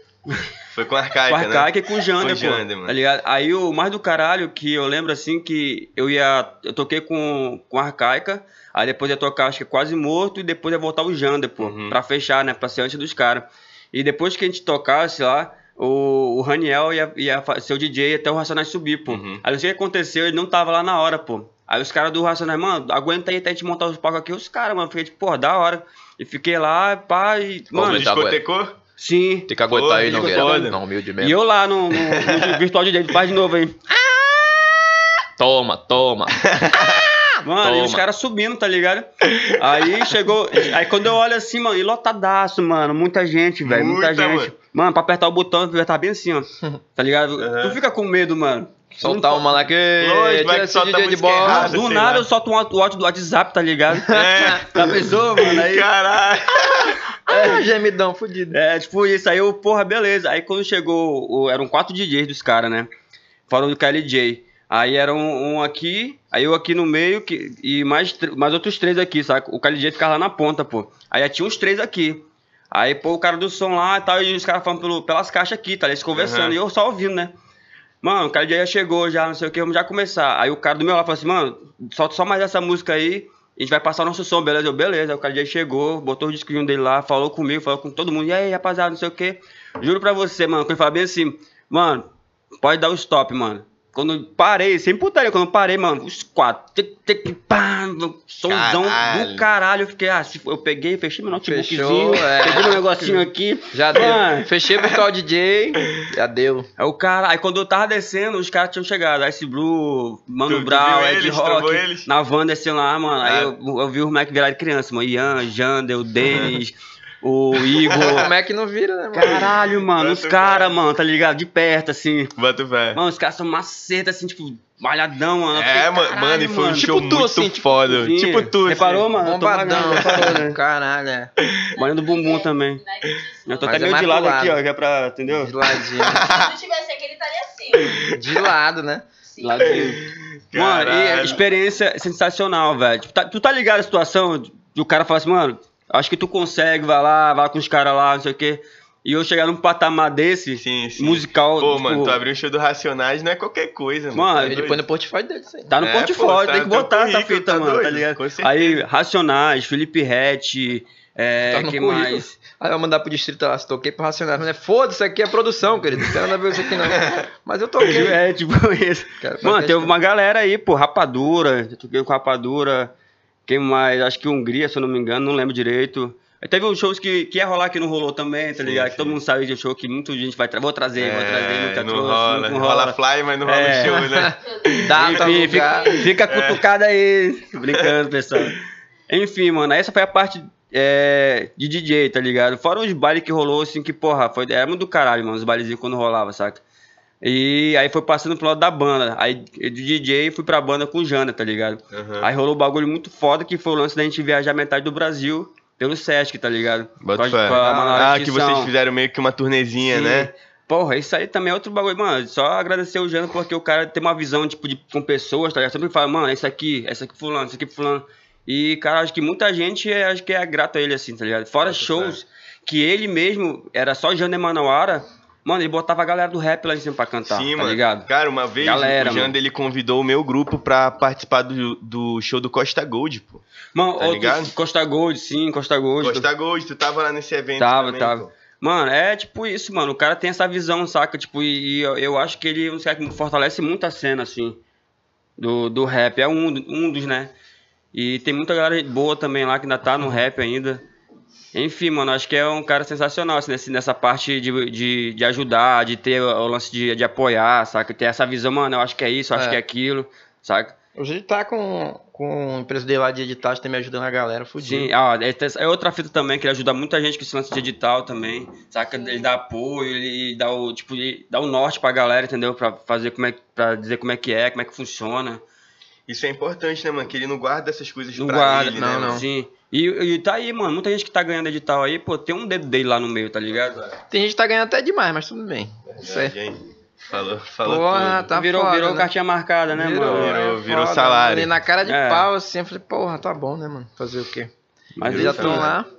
Speaker 2: Foi com a
Speaker 4: Com
Speaker 2: Arcaica,
Speaker 4: a Arcaica
Speaker 2: né?
Speaker 4: e com o Jander,
Speaker 2: Com o
Speaker 4: pô.
Speaker 2: Jander, mano.
Speaker 4: Tá ligado? Aí o mais do caralho que eu lembro assim que eu ia. Eu toquei com, com a Arcaica, aí depois ia tocar, acho que quase morto, e depois ia voltar o Jander, pô.
Speaker 2: Uhum.
Speaker 4: Pra fechar, né? Pra ser antes dos caras. E depois que a gente tocasse lá, o, o Raniel ia, ia ser o DJ até o Racionais subir, pô.
Speaker 2: Uhum.
Speaker 4: Aí não sei o que aconteceu, ele não tava lá na hora, pô. Aí os caras do Racionais, mano, aguenta aí até a gente montar os palcos aqui. Os caras, mano, fiquei tipo, porra, da hora. E fiquei lá, pá, e. Mano,
Speaker 3: tá
Speaker 2: Discotecou?
Speaker 4: sim.
Speaker 3: Tem que aguentar aí,
Speaker 2: Pô,
Speaker 3: não, humilde
Speaker 4: E
Speaker 3: mesmo.
Speaker 4: eu lá no, no, no virtual DJ, faz de novo aí.
Speaker 3: Toma, toma.
Speaker 4: Mano, e
Speaker 2: Toma.
Speaker 4: os caras subindo, tá ligado? Aí chegou. Aí quando eu olho assim, mano, e lotadaço, mano. Muita gente, velho. Muita,
Speaker 2: Muita,
Speaker 4: gente.
Speaker 2: mano.
Speaker 4: Mano. pra apertar o botão, eu apertar bem assim, ó. Tá ligado?
Speaker 2: Aham.
Speaker 4: Tu fica com medo, mano.
Speaker 3: Soltar uma lá que.
Speaker 2: Lógico, vai que
Speaker 3: DJ de bola.
Speaker 2: errada.
Speaker 4: Do nada
Speaker 2: lá.
Speaker 4: eu solto um áudio do WhatsApp, tá ligado?
Speaker 2: É.
Speaker 4: Já pensou, mano? Aí.
Speaker 2: Caralho.
Speaker 3: Ah, gemidão fudido.
Speaker 4: É, tipo isso. Aí eu, porra, beleza. Aí quando chegou, o- eram quatro DJs dos caras, né? Fora do KLJ. Aí era um, um aqui, aí eu aqui no meio que, e mais, mais outros três aqui, saca? O KLJ ficava lá na ponta, pô. Aí tinha uns três aqui. Aí, pô, o cara do som lá e tal, e os caras falando pelo- pelas caixas aqui, tá? Eles conversando,
Speaker 2: Aham.
Speaker 4: e eu só ouvindo, né? Mano, o cara já chegou, já não sei o que, vamos já começar. Aí o cara do meu lado falou assim, mano, solta só mais essa música aí, a gente vai passar o nosso som, beleza? Eu, beleza. O cara já chegou, botou o disquinho dele lá, falou comigo, falou com todo mundo, e aí, rapaziada, não sei o que. Juro pra você, mano, quando ele fala bem assim, mano, pode dar o stop, mano. Quando eu parei, sem putaria, quando eu parei, mano, os quatro, tic, tic, pá, somzão
Speaker 2: Caralho.
Speaker 4: do caralho, eu fiquei, ah, eu peguei, fechei meu notebookzinho,
Speaker 3: Fechou, é.
Speaker 4: peguei meu negocinho aqui,
Speaker 3: Já
Speaker 4: Mano.
Speaker 3: deu. Fechei pro o DJ. Já deu.
Speaker 4: Aí o cara, aí quando eu tava descendo, os caras tinham chegado. Ice Blue, Mano
Speaker 2: Tu- tu
Speaker 4: Brown,
Speaker 2: viu
Speaker 4: Ed
Speaker 2: eles?
Speaker 4: Rock, na van descendo lá, mano. Aí
Speaker 2: Ah.
Speaker 4: eu, eu vi os moleques virados criança, mano. Ian, Jander, o Denis, o Igor.
Speaker 3: Como é que não vira, né, mano?
Speaker 4: Caralho, mano, os
Speaker 2: Bota
Speaker 4: caras,
Speaker 2: fé.
Speaker 4: mano, tá ligado? De perto, assim.
Speaker 2: Bota fé.
Speaker 4: Mano, os caras são maceta, assim, tipo, malhadão, mano.
Speaker 2: É,
Speaker 4: fiquei,
Speaker 2: mano,
Speaker 4: caralho,
Speaker 2: mano, e foi um
Speaker 4: mano.
Speaker 2: show
Speaker 3: Tipo tu,
Speaker 2: muito
Speaker 3: assim, tipo
Speaker 2: foda.
Speaker 4: Sim.
Speaker 2: Tipo tu,
Speaker 4: Reparou,
Speaker 2: assim.
Speaker 4: mano? Eu tô
Speaker 3: Bombadão.
Speaker 4: reparou, né?
Speaker 3: Caralho, é.
Speaker 4: Banho do bumbum também. Eu tô
Speaker 3: Mas
Speaker 4: até
Speaker 3: é
Speaker 4: meio de lado
Speaker 3: pro
Speaker 4: aqui,
Speaker 3: lado.
Speaker 4: ó, que é pra, entendeu?
Speaker 3: De ladinho.
Speaker 1: Se tivesse aqui, ele estaria assim.
Speaker 3: De lado, né?
Speaker 1: Sim.
Speaker 4: Ladinho. Mano, e experiência sensacional, velho. Tipo, tá- tu tá ligado a situação de de o cara falar assim, mano, acho que tu consegue, vai lá, vai lá com os caras lá, não sei o quê. E eu chegar num patamar desse,
Speaker 2: Sim, sim.
Speaker 4: musical.
Speaker 2: Pô,
Speaker 4: tipo,
Speaker 2: mano, tu abriu o show do Racionais não é qualquer coisa, mano.
Speaker 4: Mano,
Speaker 2: Tá
Speaker 3: Ele
Speaker 2: doido?
Speaker 3: põe no portfólio dele isso aí.
Speaker 4: Tá no
Speaker 2: É,
Speaker 4: portfólio,
Speaker 2: pô, tá
Speaker 4: tem que botar essa fita,
Speaker 2: tá
Speaker 4: mano, tá
Speaker 2: doido?
Speaker 4: ligado?
Speaker 2: Com certeza.
Speaker 4: Aí, Racionais, Felipe Rett, é,
Speaker 3: Tá no
Speaker 4: que
Speaker 3: currículo.
Speaker 4: mais?
Speaker 3: Aí eu mandar pro distrito lá, se toquei pro Racionais. Mas é foda-se, isso aqui é produção, querido. Não tem nada a ver isso aqui, não. Mas eu toquei.
Speaker 4: É, tipo isso.
Speaker 3: Cara,
Speaker 4: Mano, teve uma galera aí, pô, Rapadura, eu toquei com Rapadura, quem mais? Acho que Hungria, se eu não me engano, não lembro direito. Teve uns shows que, que ia rolar que não rolou também, tá
Speaker 2: Sim,
Speaker 4: ligado? Que
Speaker 2: sim.
Speaker 4: todo mundo sabe de show que muita gente vai trazer. Vou trazer, vou trazer,
Speaker 2: É,
Speaker 4: nunca
Speaker 2: não
Speaker 4: trouxe,
Speaker 2: rola.
Speaker 4: não
Speaker 2: rola.
Speaker 4: rola.
Speaker 2: fly, mas não rola
Speaker 4: É.
Speaker 2: show, né?
Speaker 3: Data,
Speaker 4: Enfim, fica, fica cutucado aí. Brincando, pessoal. Enfim, mano, essa foi a parte é, de DJ, tá ligado? Fora os bailes que rolou, assim, que, porra, foi, era muito do caralho, mano, os bailezinhos quando rolava, saca? E aí foi passando pro lado da banda. Aí de DJ fui pra banda com o Jana, tá ligado?
Speaker 2: Aham.
Speaker 4: Aí rolou um bagulho muito foda que foi o lance da gente viajar metade do Brasil pelo Sesc, tá ligado?
Speaker 2: Bota
Speaker 4: Com a-
Speaker 2: fé.
Speaker 4: com a Manoel
Speaker 2: Ah, que vocês fizeram meio que uma turnezinha,
Speaker 4: Sim.
Speaker 2: né?
Speaker 4: Porra, isso aí também é outro bagulho, mano. Só agradecer o Jano porque o cara tem uma visão, tipo, de, com pessoas, tá ligado? Sempre fala, mano, isso aqui, essa aqui fulano, isso aqui fulano. E, cara, acho que muita gente é, acho que é grato a ele, assim, tá ligado? Fora
Speaker 2: Bota
Speaker 4: shows que ele mesmo, era só Jano Emanuara, mano, ele botava a galera do rap lá em cima pra cantar,
Speaker 2: Sim,
Speaker 4: tá
Speaker 2: mano.
Speaker 4: ligado?
Speaker 2: Cara, uma vez
Speaker 4: Galera,
Speaker 2: o Janda ele convidou o meu grupo pra participar do, do show do Costa Gold, pô.
Speaker 4: Mano,
Speaker 2: Tá
Speaker 4: outro-
Speaker 2: ligado?
Speaker 4: Costa Gold, sim, Costa Gold.
Speaker 2: Costa Gold, tu tava lá nesse evento
Speaker 4: Tava,
Speaker 2: também,
Speaker 4: tava.
Speaker 2: pô.
Speaker 4: Mano, é tipo isso, mano. O cara tem essa visão, saca? Tipo, e, e eu, eu acho que ele é um cara que fortalece muito a cena, assim, do, do rap. É um, um dos, né? E tem muita galera boa também lá que ainda tá no rap ainda. Enfim, mano, acho que é um cara sensacional, assim, nesse- nessa parte de, de, de ajudar, de ter o, lance de, de apoiar, saca? Ter essa visão, mano, eu acho que é isso, eu acho
Speaker 3: É.
Speaker 4: que é aquilo, saca?
Speaker 3: Hoje ele tá com, com a empresa dele lá de editagem, tá me ajudando a galera, fudido.
Speaker 4: Sim, ah, é, outra fita também, que ele ajuda muita gente que se lança de edital também, saca? Ele dá apoio, ele dá o, tipo, ele dá o norte pra galera, entendeu? Pra fazer como é, pra dizer como é que é, como é que funciona.
Speaker 2: Isso é importante, né, mano? Que ele não guarda essas coisas
Speaker 4: Não
Speaker 2: pra
Speaker 4: guarda,
Speaker 2: ele,
Speaker 3: não,
Speaker 2: né,
Speaker 3: não.
Speaker 2: mano?
Speaker 4: Sim. E, e tá aí, mano, muita gente que tá ganhando edital aí, pô, tem um dedo dele lá no meio, tá ligado?
Speaker 3: Tem gente que tá ganhando até demais, mas tudo bem. Isso aí.
Speaker 2: Gente, Falou, falou
Speaker 3: Porra,
Speaker 2: tudo.
Speaker 3: tá
Speaker 4: virou
Speaker 3: foda,
Speaker 4: virou
Speaker 3: né?
Speaker 4: cartinha marcada, né,
Speaker 3: Virou,
Speaker 4: mano?
Speaker 2: Virou,
Speaker 3: é
Speaker 2: virou
Speaker 3: foda,
Speaker 2: salário.
Speaker 3: Ali na cara de
Speaker 4: É.
Speaker 3: pau, assim, eu falei, porra, tá bom, né, mano? Fazer o quê?
Speaker 4: Mas
Speaker 3: Eles já estão
Speaker 2: salário.
Speaker 3: lá.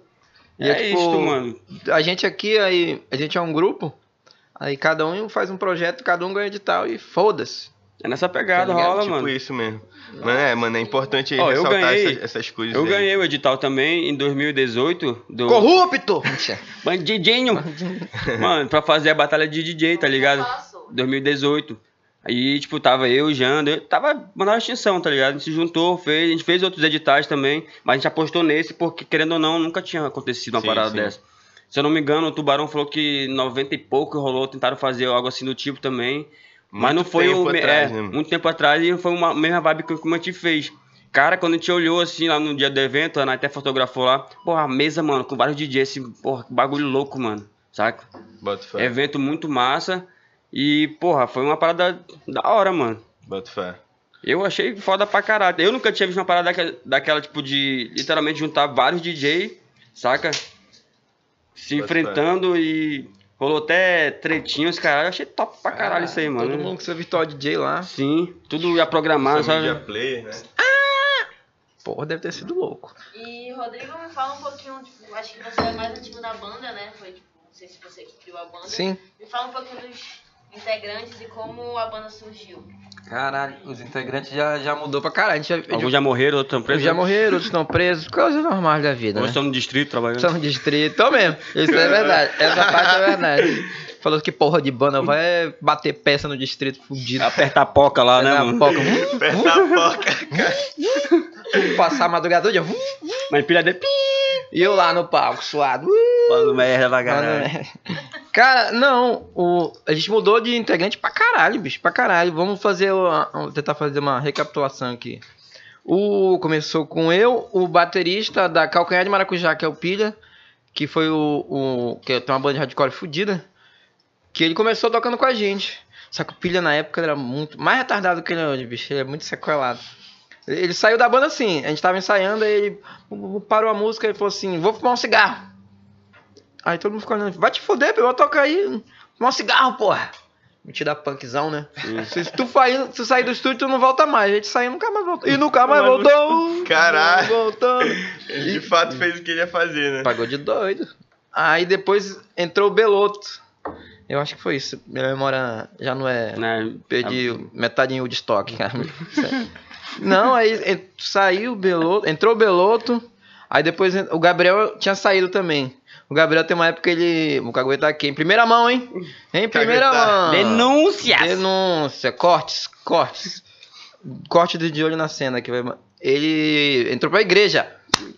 Speaker 3: E
Speaker 4: É
Speaker 3: tipo,
Speaker 4: isso, mano.
Speaker 3: A gente aqui, aí, a gente é um grupo, aí cada um faz um projeto, cada um ganha edital e foda-se.
Speaker 4: É nessa pegada,
Speaker 3: Tá
Speaker 4: rola,
Speaker 2: tipo
Speaker 4: mano.
Speaker 2: isso mesmo. Mano, é, mano, é importante aí
Speaker 4: Ó, eu
Speaker 2: ressaltar
Speaker 4: ganhei-
Speaker 2: essas, essas coisas
Speaker 4: Eu
Speaker 2: aí.
Speaker 4: ganhei o edital também em 2018 do
Speaker 3: Corrupto!
Speaker 4: Bandidinho. Mano, pra fazer a batalha de DJ, tá ligado?
Speaker 1: Fala sobre.
Speaker 4: 2018. Aí, tipo, tava eu, Jando, eu tava mandando extinção, tá ligado? A gente se juntou, fez, a gente fez outros editais também, mas a gente apostou nesse porque, querendo ou não, nunca tinha acontecido uma
Speaker 2: Sim,
Speaker 4: parada
Speaker 2: sim.
Speaker 4: dessa. Se eu não me engano, o Tubarão falou que 90 e pouco rolou, tentaram fazer algo assim do tipo também. Mas
Speaker 2: Muito
Speaker 4: não foi o.
Speaker 2: atrás,
Speaker 4: é,
Speaker 2: né,
Speaker 4: muito tempo atrás e foi uma mesma vibe que o gente fez. Cara, quando a gente olhou assim lá no dia do evento, a Ana até fotografou lá. Porra, a mesa, mano, com vários DJs, assim, porra, que bagulho louco, mano. Saca?
Speaker 2: Bota fé.
Speaker 4: Evento muito massa. E, porra, foi uma parada da hora, mano.
Speaker 2: Bota fé.
Speaker 4: Eu achei foda pra caralho. Eu nunca tinha visto uma parada daquela, daquela tipo, de literalmente juntar vários DJ, saca? Se enfrentando e rolou até tretinhos, caralho. Eu achei top pra caralho
Speaker 3: Ah,
Speaker 4: isso aí, mano.
Speaker 3: Todo mundo com seu virtual DJ lá.
Speaker 4: Sim, tudo já programado,
Speaker 2: Sou
Speaker 4: sabe?
Speaker 2: media player, né?
Speaker 3: Porra, deve ter sido louco.
Speaker 1: E Rodrigo, me fala um pouquinho, tipo, acho que você é mais antigo da banda, né? Foi, tipo, não sei se você que criou a banda.
Speaker 3: Sim.
Speaker 1: Me fala um pouquinho dos integrantes e como a banda surgiu.
Speaker 3: Caralho, os integrantes já, já mudou pra caralho. A já,
Speaker 4: Alguns já morreram, outros estão presos.
Speaker 3: já morreram, outros estão presos. Coisas normais da vida,
Speaker 4: Outros
Speaker 3: né?
Speaker 4: estão no distrito trabalhando.
Speaker 3: São distrito. Tô mesmo. Isso é verdade. Essa parte é verdade. Falou que porra de banda vai bater peça no distrito fudido.
Speaker 4: Apertar a poca lá, né,
Speaker 3: Na
Speaker 4: mano?
Speaker 2: Aperta a boca.
Speaker 3: Passar a madrugada toda.
Speaker 4: Mas pilha de...
Speaker 3: E eu lá no palco, suado.
Speaker 4: Falando merda pra caralho.
Speaker 3: Cara, não, o, a gente mudou de integrante pra caralho, bicho, pra caralho. Vamos fazer, uma- vamos tentar fazer uma recapitulação aqui. O, começou com eu, o baterista da Calcanhar de Maracujá, que é o Pilha, que foi o, o que tem uma banda de hardcore fudida, que ele começou tocando com a gente. Só que o Pilha na época era muito mais retardado que ele é hoje, bicho, ele é muito sequelado. Ele ele saiu da banda assim, a gente tava ensaiando, aí ele parou a música e falou assim, vou fumar um cigarro. Aí todo mundo ficou olhando, vai te foder, pô, tocar aí, fumar um cigarro, porra. Metida punkzão, né? Se tu, sair, se tu sair do estúdio, tu não volta mais. A gente saiu e nunca mais voltou. E nunca mais voltou.
Speaker 2: Caralho.
Speaker 3: Voltando.
Speaker 2: Ele de fato fez o que ele ia fazer, né?
Speaker 3: Pagou de doido. Aí depois entrou o Beloto. Eu acho que foi isso. Minha memória já não é.
Speaker 4: Né?
Speaker 3: Perdi metade em Woodstock, cara. Não, aí saiu o Beloto, entrou o Beloto, aí depois o Gabriel tinha saído também. O Gabriel tem uma época que ele. O Cagueta tá aqui, em primeira mão, hein? Em primeira
Speaker 2: Cagueta.
Speaker 3: mão.
Speaker 4: Denúncias!
Speaker 3: Denúncia, cortes, cortes. Corte de olho na cena que vai. Ele entrou pra igreja.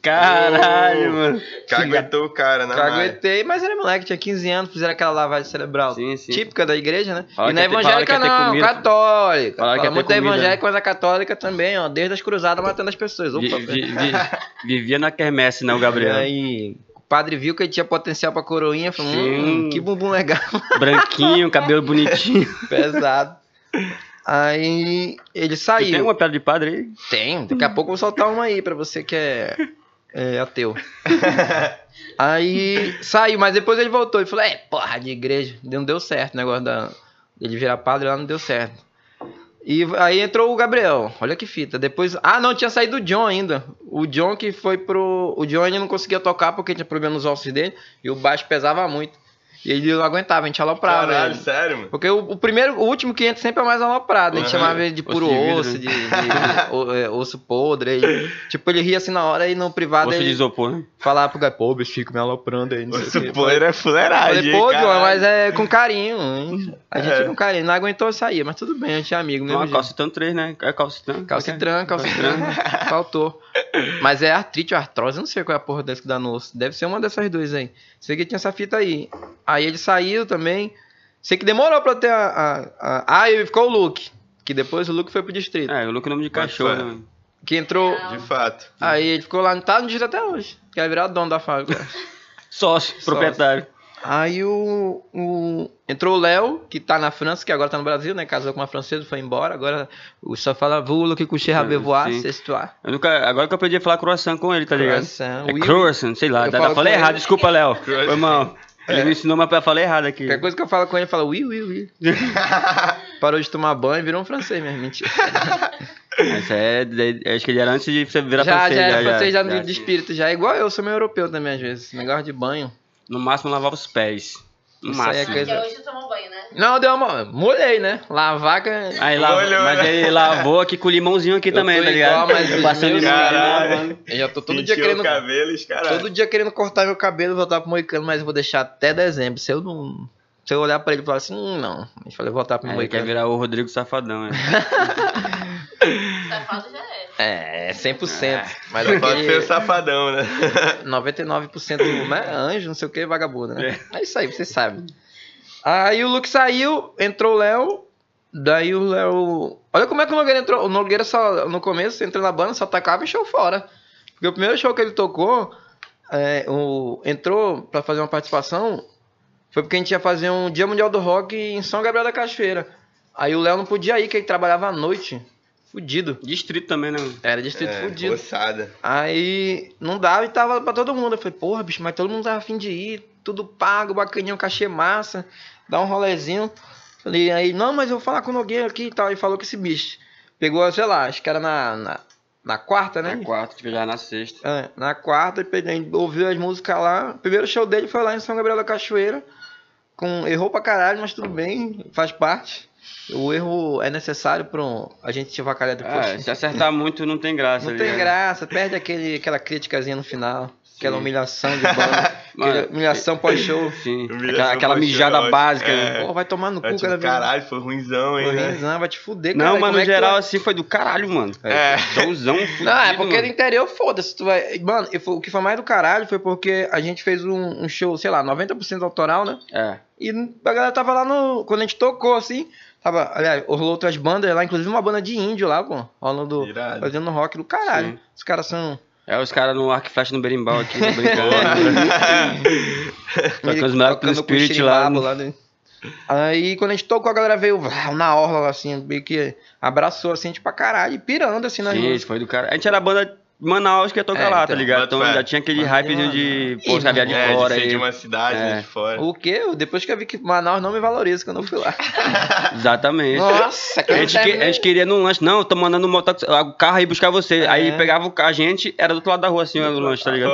Speaker 4: Caralho, mano.
Speaker 2: Caguetou o cara, né?
Speaker 3: Caguetei, mas era moleque, tinha 15 anos, fizeram aquela lavagem cerebral
Speaker 4: Sim, sim.
Speaker 3: típica da igreja, né?
Speaker 4: Fala
Speaker 3: e
Speaker 4: ia ter-
Speaker 3: evangélica não,
Speaker 4: comida.
Speaker 3: católica.
Speaker 4: Fala
Speaker 3: Fala muito da evangélica, mas a católica também, ó, desde as cruzadas matando as pessoas. Opa,
Speaker 4: Vi- vi- vi- vivia na quermesse, né, o Gabriel?
Speaker 3: E aí, padre viu que ele tinha potencial pra coroinha, falou, hum, que bumbum legal,
Speaker 4: Branquinho, cabelo bonitinho.
Speaker 3: pesado. Aí ele saiu.
Speaker 4: tem uma pedra de padre aí?
Speaker 3: Tem, daqui a pouco eu vou soltar uma aí pra você que é, é ateu. aí saiu, mas depois ele voltou e falou: É, porra, de igreja. Não deu certo o negócio da, dele virar padre lá, não deu certo. E aí entrou o Gabriel, olha que fita. Depois. Ah, não, tinha saído o John ainda. O John que foi pro. O John ele não conseguia tocar porque tinha problema nos ossos dele e o baixo pesava muito. E ele não aguentava, a gente aloprava.
Speaker 2: Caralho,
Speaker 3: ele.
Speaker 2: sério, mano?
Speaker 3: Porque o, o primeiro, o último que entra sempre é mais aloprado. A gente
Speaker 2: Uhum.
Speaker 3: chamava ele de
Speaker 4: Osso
Speaker 3: puro
Speaker 4: de
Speaker 3: osso,
Speaker 4: né?
Speaker 3: de, de- de é, osso podre. Aí, tipo, ele ria assim na hora e no privado
Speaker 4: Osso de
Speaker 3: ele
Speaker 4: isopor, né?
Speaker 3: falava pro gato, pô, bicho, fica me aloprando aí. Não sei o
Speaker 2: Esse
Speaker 3: quê.
Speaker 2: poeira é fuleiragem.
Speaker 3: Falei,
Speaker 2: hein,
Speaker 3: pô? John, mas é com carinho. hein? A gente
Speaker 2: É.
Speaker 3: com carinho. Não aguentou sair, mas tudo bem, a gente é amigo mesmo. Jeito.
Speaker 4: calcitão 3, né? É calcitão?
Speaker 3: Calcitran, calcitran. Faltou. Mas é artrite ou artrose, eu não sei qual é a porra desse que dá no osso. Deve ser uma dessas duas aí. Sei que tinha essa fita aí. Aí ele saiu também. Sei que demorou pra ter a. a, a... Ah, e ficou o Luke. Que depois o Luke foi pro distrito.
Speaker 4: É, eu louco nome de
Speaker 2: Pode
Speaker 4: cachorro, né?
Speaker 3: Que entrou.
Speaker 2: De fato.
Speaker 3: Aí ele ficou lá, tá no distrito até hoje. Quer virar o dono da fábrica.
Speaker 4: Sócio, proprietário.
Speaker 3: Aí o, o- Entrou o Léo, que tá na França, que agora tá no Brasil, né? Casou com uma francesa, foi embora. Agora o só fala Vulo que coucher à
Speaker 4: É, nunca, agora que eu aprendi a falar croissant com ele, tá ligado?
Speaker 3: Croissant,
Speaker 4: É croissant, sei lá.
Speaker 3: Eu
Speaker 4: Tá,
Speaker 3: falo
Speaker 4: falei errado,
Speaker 3: ele.
Speaker 4: desculpa, Léo. Foi mal. Ele
Speaker 3: É.
Speaker 4: me ensinou, mas eu falei errado aqui.
Speaker 3: Qualquer coisa que eu falo com ele, ele fala ui, ui, ui. Parou de tomar banho, virou um francês mesmo, mentira.
Speaker 4: Essa é, de- acho que ele era antes de você virar
Speaker 3: já,
Speaker 4: francês.
Speaker 3: já era francês, já, de,
Speaker 4: já,
Speaker 3: de espírito, já. É igual eu, sou meio europeu também, às vezes. Negócio de banho.
Speaker 4: No máximo lavava os pés. No
Speaker 3: Isso aí é
Speaker 4: máximo.
Speaker 3: coisa-
Speaker 1: Porque hoje tomou banho, né?
Speaker 3: Não, deu uma. Molhei, né? Lavar que. é-
Speaker 4: Aí lava,
Speaker 2: Olha,
Speaker 4: mas
Speaker 2: olha.
Speaker 4: ele lavou aqui com limãozinho aqui
Speaker 3: Eu
Speaker 4: também,
Speaker 3: tô
Speaker 4: tá ligado?
Speaker 3: igual, mas
Speaker 4: Passando
Speaker 3: meu
Speaker 4: limão,
Speaker 2: Caralho.
Speaker 4: lavando.
Speaker 3: Eu já tô todo dia querendo.
Speaker 2: o cabelo, os caralho.
Speaker 3: Todo dia querendo cortar meu cabelo e voltar pro Moicano, mas eu vou deixar até dezembro. Se eu não. Se eu olhar pra ele e falar assim, hum, não. A gente vai voltar pro
Speaker 4: Aí ele quer
Speaker 3: Moicano.
Speaker 4: virar o Rodrigo Safadão, né?
Speaker 1: Safado já é.
Speaker 3: É, 100%.
Speaker 4: É.
Speaker 3: Mas
Speaker 2: Só pode ser o safadão, né?
Speaker 3: 99% do né, anjo, não sei o que, vagabundo, né? É. isso aí, vocês sabem. Aí o Luke saiu, entrou o Léo. Daí o Léo. Olha como é que o Nogueira entrou. O Nogueira só, no começo, entrou na banda, só tacava e show fora. Porque o primeiro show que ele tocou, é, o, entrou pra fazer uma participação, foi porque a gente ia fazer um Dia Mundial do Rock em São Gabriel da Cachoeira. Aí o Léo não podia ir, que ele trabalhava à noite. Fudido.
Speaker 4: Distrito também, né?
Speaker 3: Era distrito
Speaker 2: É,
Speaker 3: fudido.
Speaker 2: Moçada.
Speaker 3: Aí não dava e tava pra todo mundo. Eu falei, porra, bicho, mas todo mundo tava afim de ir, tudo pago, bacaninho, cachê massa, dá um rolezinho. Falei, aí, não, mas eu vou falar com o Nogueira aqui e tal. E falou com esse bicho. Pegou, sei lá, acho que era na, na, na quarta, né?
Speaker 4: Na quarta, tive já na sexta.
Speaker 3: É, na quarta, ele ouviu as músicas lá. O primeiro show dele foi lá em São Gabriel da Cachoeira. Com, errou pra caralho, mas tudo bem, faz parte. O erro é necessário pra um- a gente te avacalhar depois.
Speaker 4: É, se acertar muito não tem graça.
Speaker 3: Não
Speaker 4: tá
Speaker 3: tem
Speaker 4: ligado?
Speaker 3: graça, perde aquele, aquela criticazinha no final. Aquela humilhação de banda.
Speaker 4: Mano,
Speaker 3: humilhação pós-show.
Speaker 4: Sim,
Speaker 2: Humilhação
Speaker 4: aquela, aquela
Speaker 2: pós-show,
Speaker 4: mijada básica. né?
Speaker 2: é.
Speaker 3: Pô, vai tomar no
Speaker 2: É,
Speaker 3: cu
Speaker 2: tipo,
Speaker 3: vez.
Speaker 2: caralho, foi ruimzão, hein, né?
Speaker 3: Não, vai te fuder,
Speaker 4: Não,
Speaker 3: cara.
Speaker 4: mas
Speaker 3: Como
Speaker 4: no
Speaker 3: é tu
Speaker 4: geral
Speaker 3: vai-
Speaker 4: assim foi do caralho, mano.
Speaker 2: É.
Speaker 4: Showzão fudido,
Speaker 3: Não, é porque
Speaker 4: mano.
Speaker 3: no interior, foda-se. Tu vai... Mano, foi- o que foi mais do caralho foi porque a gente fez um, um show, sei lá, 90% autoral, né?
Speaker 4: É.
Speaker 3: E a galera tava lá no. Quando a gente tocou, assim. Tava, aliás, rolou outras bandas lá, inclusive uma banda de índio lá, pô. Rolando.
Speaker 2: Irado.
Speaker 3: Fazendo rock do caralho.
Speaker 4: Sim.
Speaker 3: Os caras são.
Speaker 4: É os caras no arco flash no berimbau aqui, tô brincando. Tocando os moleques
Speaker 3: tocando com
Speaker 4: Spirit lá.
Speaker 3: xirimbabo lá né? Aí quando a gente tocou, a galera veio na orla, assim, meio que abraçou assim, tipo, pra caralho, pirando assim nas
Speaker 4: Sim,
Speaker 3: músicas.
Speaker 4: foi do cara. A gente era a banda Manaus que ia tocar
Speaker 3: É,
Speaker 4: lá,
Speaker 3: então,
Speaker 4: tá ligado? Então já tinha aquele
Speaker 3: Mas,
Speaker 4: hype de, pô, sabia de
Speaker 2: É,
Speaker 4: fora
Speaker 2: de ser
Speaker 4: aí.
Speaker 2: de uma cidade,
Speaker 4: É.
Speaker 2: de fora.
Speaker 3: O quê? Depois que eu vi que Manaus não me valoriza quando eu fui lá.
Speaker 4: Exatamente.
Speaker 3: Nossa,
Speaker 4: A gente, que- a gente queria num lanche, não, eu tô mandando um o carro aí buscar você. Aí
Speaker 3: É.
Speaker 4: pegava o ca- a gente, era do outro lado da rua, assim, o lanche, tá ligado?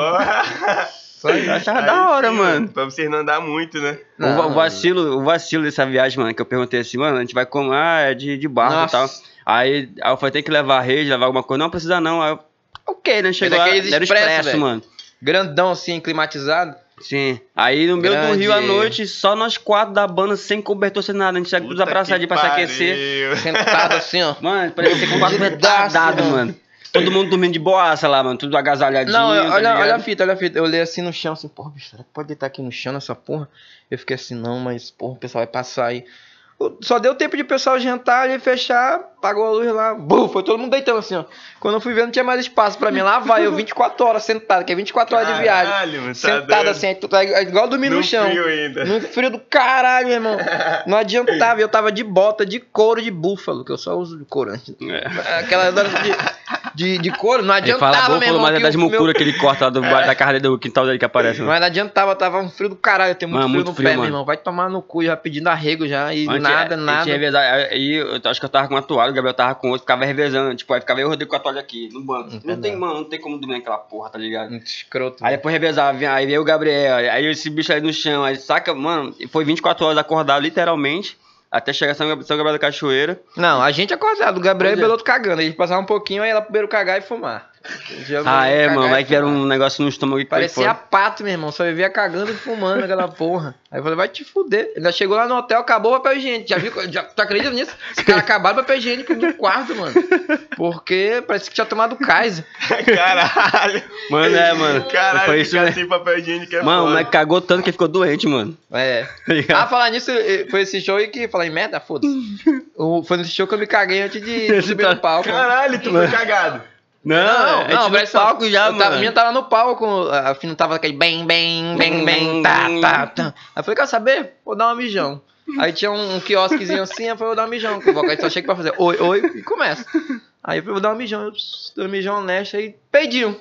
Speaker 3: Só
Speaker 4: achava
Speaker 2: Aí
Speaker 4: da hora,
Speaker 2: sim,
Speaker 4: mano.
Speaker 2: Pra vocês não andar muito, né?
Speaker 4: O, o vacilo, o vacilo dessa viagem, mano, que eu perguntei assim, mano, a gente vai como? Ah, é de, de barco
Speaker 3: Nossa.
Speaker 4: e tal. Aí, aí eu falei, tem que levar a rede, levar alguma coisa. Não, precisa não. Aí eu, ok, né? Chegou lá,
Speaker 3: daqueles
Speaker 4: era
Speaker 3: expresso,
Speaker 4: expresso, mano.
Speaker 3: Grandão assim, climatizado.
Speaker 4: Sim. Aí no meio do
Speaker 3: Grande.
Speaker 4: rio à noite, só nós quatro da banda, sem cobertor, sem nada. A gente chega tudo abraçadinho pra se aquecer.
Speaker 3: Sentado assim, ó.
Speaker 4: Mano, parecia que quatro
Speaker 3: Fudidaço,
Speaker 4: retardados,
Speaker 3: mano.
Speaker 4: Todo mundo dormindo de boaça lá, mano. Tudo agasalhadinho.
Speaker 3: Não, eu-
Speaker 4: tá
Speaker 3: olha,
Speaker 4: ligado?
Speaker 3: olha a fita, olha a fita. Eu olhei assim no chão, assim, porra, bicho, será que pode deitar aqui no chão nessa porra? Eu fiquei assim, não, mas, porra, o pessoal vai passar aí. Só deu tempo de o pessoal jantar e fechar, apagou a luz lá, bum, foi todo mundo deitando assim, ó. Quando eu fui ver, não tinha mais espaço pra mim. Lá vai, eu 24 horas sentado, que é 24 horas de viagem.
Speaker 2: Caralho, mano, tá
Speaker 3: Sentado assim, tá é igual dormir no,
Speaker 2: No
Speaker 3: chão.
Speaker 2: frio ainda.
Speaker 3: No frio do caralho, meu irmão. Não adiantava, eu tava de bota, de couro de búfalo, que eu só uso de couro antes.
Speaker 4: É.
Speaker 3: Aquela de, de, de couro, não
Speaker 4: Ele
Speaker 3: adiantava,
Speaker 4: fala
Speaker 3: meu
Speaker 4: búfalo,
Speaker 3: irmão.
Speaker 4: mas é das
Speaker 3: o meu-
Speaker 4: mucuras que ele corta lá do, da carne do quintal dele que aparece, mano.
Speaker 3: Mas não adiantava, tava um frio do caralho. Eu tenho muito
Speaker 4: Mano,
Speaker 3: frio
Speaker 4: muito
Speaker 3: no
Speaker 4: frio,
Speaker 3: pé,
Speaker 4: mano.
Speaker 3: meu irmão. Vai tomar no cu já pedindo arrego já e
Speaker 4: Antes,
Speaker 3: nada, nada.
Speaker 4: revezar, aí eu acho que eu tava com uma toalha, o Gabriel tava com outra, ficava revezando, tipo, aí ficava eu Rodrigo com a toalha aqui, no banco. Não
Speaker 3: Entendeu.
Speaker 4: tem, mano, não tem como dormir naquela porra, tá ligado?
Speaker 3: Muito escroto.
Speaker 4: Aí depois revezava, aí veio o Gabriel, aí esse bicho aí no chão, aí saca, mano, foi 24 horas acordado, literalmente, até chegar São Gab- São Gabriel da Cachoeira.
Speaker 3: Não, a gente acordado, o Gabriel
Speaker 4: Pois
Speaker 3: e
Speaker 4: é.
Speaker 3: o Beloto cagando. A gente passava um pouquinho, aí ela primeiro cagar e fumar.
Speaker 4: Ah, é, mano, vai que era um negócio no estômago que
Speaker 3: Parecia
Speaker 4: foda.
Speaker 3: pato, meu irmão. Só vivia cagando e fumando aquela porra. Aí eu falei, vai te fuder. Ainda chegou lá no hotel, acabou o papel higiênico. Já viu? Já, tu acredita nisso? Os caras acabaram o papel higiênico do quarto, mano. Porque parece que tinha tomado Kaiser.
Speaker 2: Caralho.
Speaker 4: Mano, é, mano.
Speaker 2: Caralho,
Speaker 4: foi isso, né?
Speaker 2: sem papel higiênico é
Speaker 4: Mano, moleque cagou tanto que ficou doente, mano.
Speaker 3: É.
Speaker 4: Tá?
Speaker 3: Ah, falar nisso, foi esse show aí que falar em merda, foda-se. Foi nesse show que eu me caguei antes de subir no palco.
Speaker 2: Caralho, tu foi cagado.
Speaker 4: Não,
Speaker 3: Não,
Speaker 4: gente
Speaker 3: não,
Speaker 4: no
Speaker 3: presta atenção.
Speaker 4: palco já,
Speaker 3: tava, A
Speaker 4: mano.
Speaker 3: minha tava no palco, a Fina tava aquele bem, bem, bem, bem, tá, tá, tá. Aí eu falei, quer saber? Vou dar uma mijão. Aí tinha um, um quiosquezinho assim, eu falei, vou dar um mijão. O vocalista só chega pra fazer oi, oi, e começa. Aí eu falei, vou dar um mijão. Eu dei um mijão honesto aí, peidinho.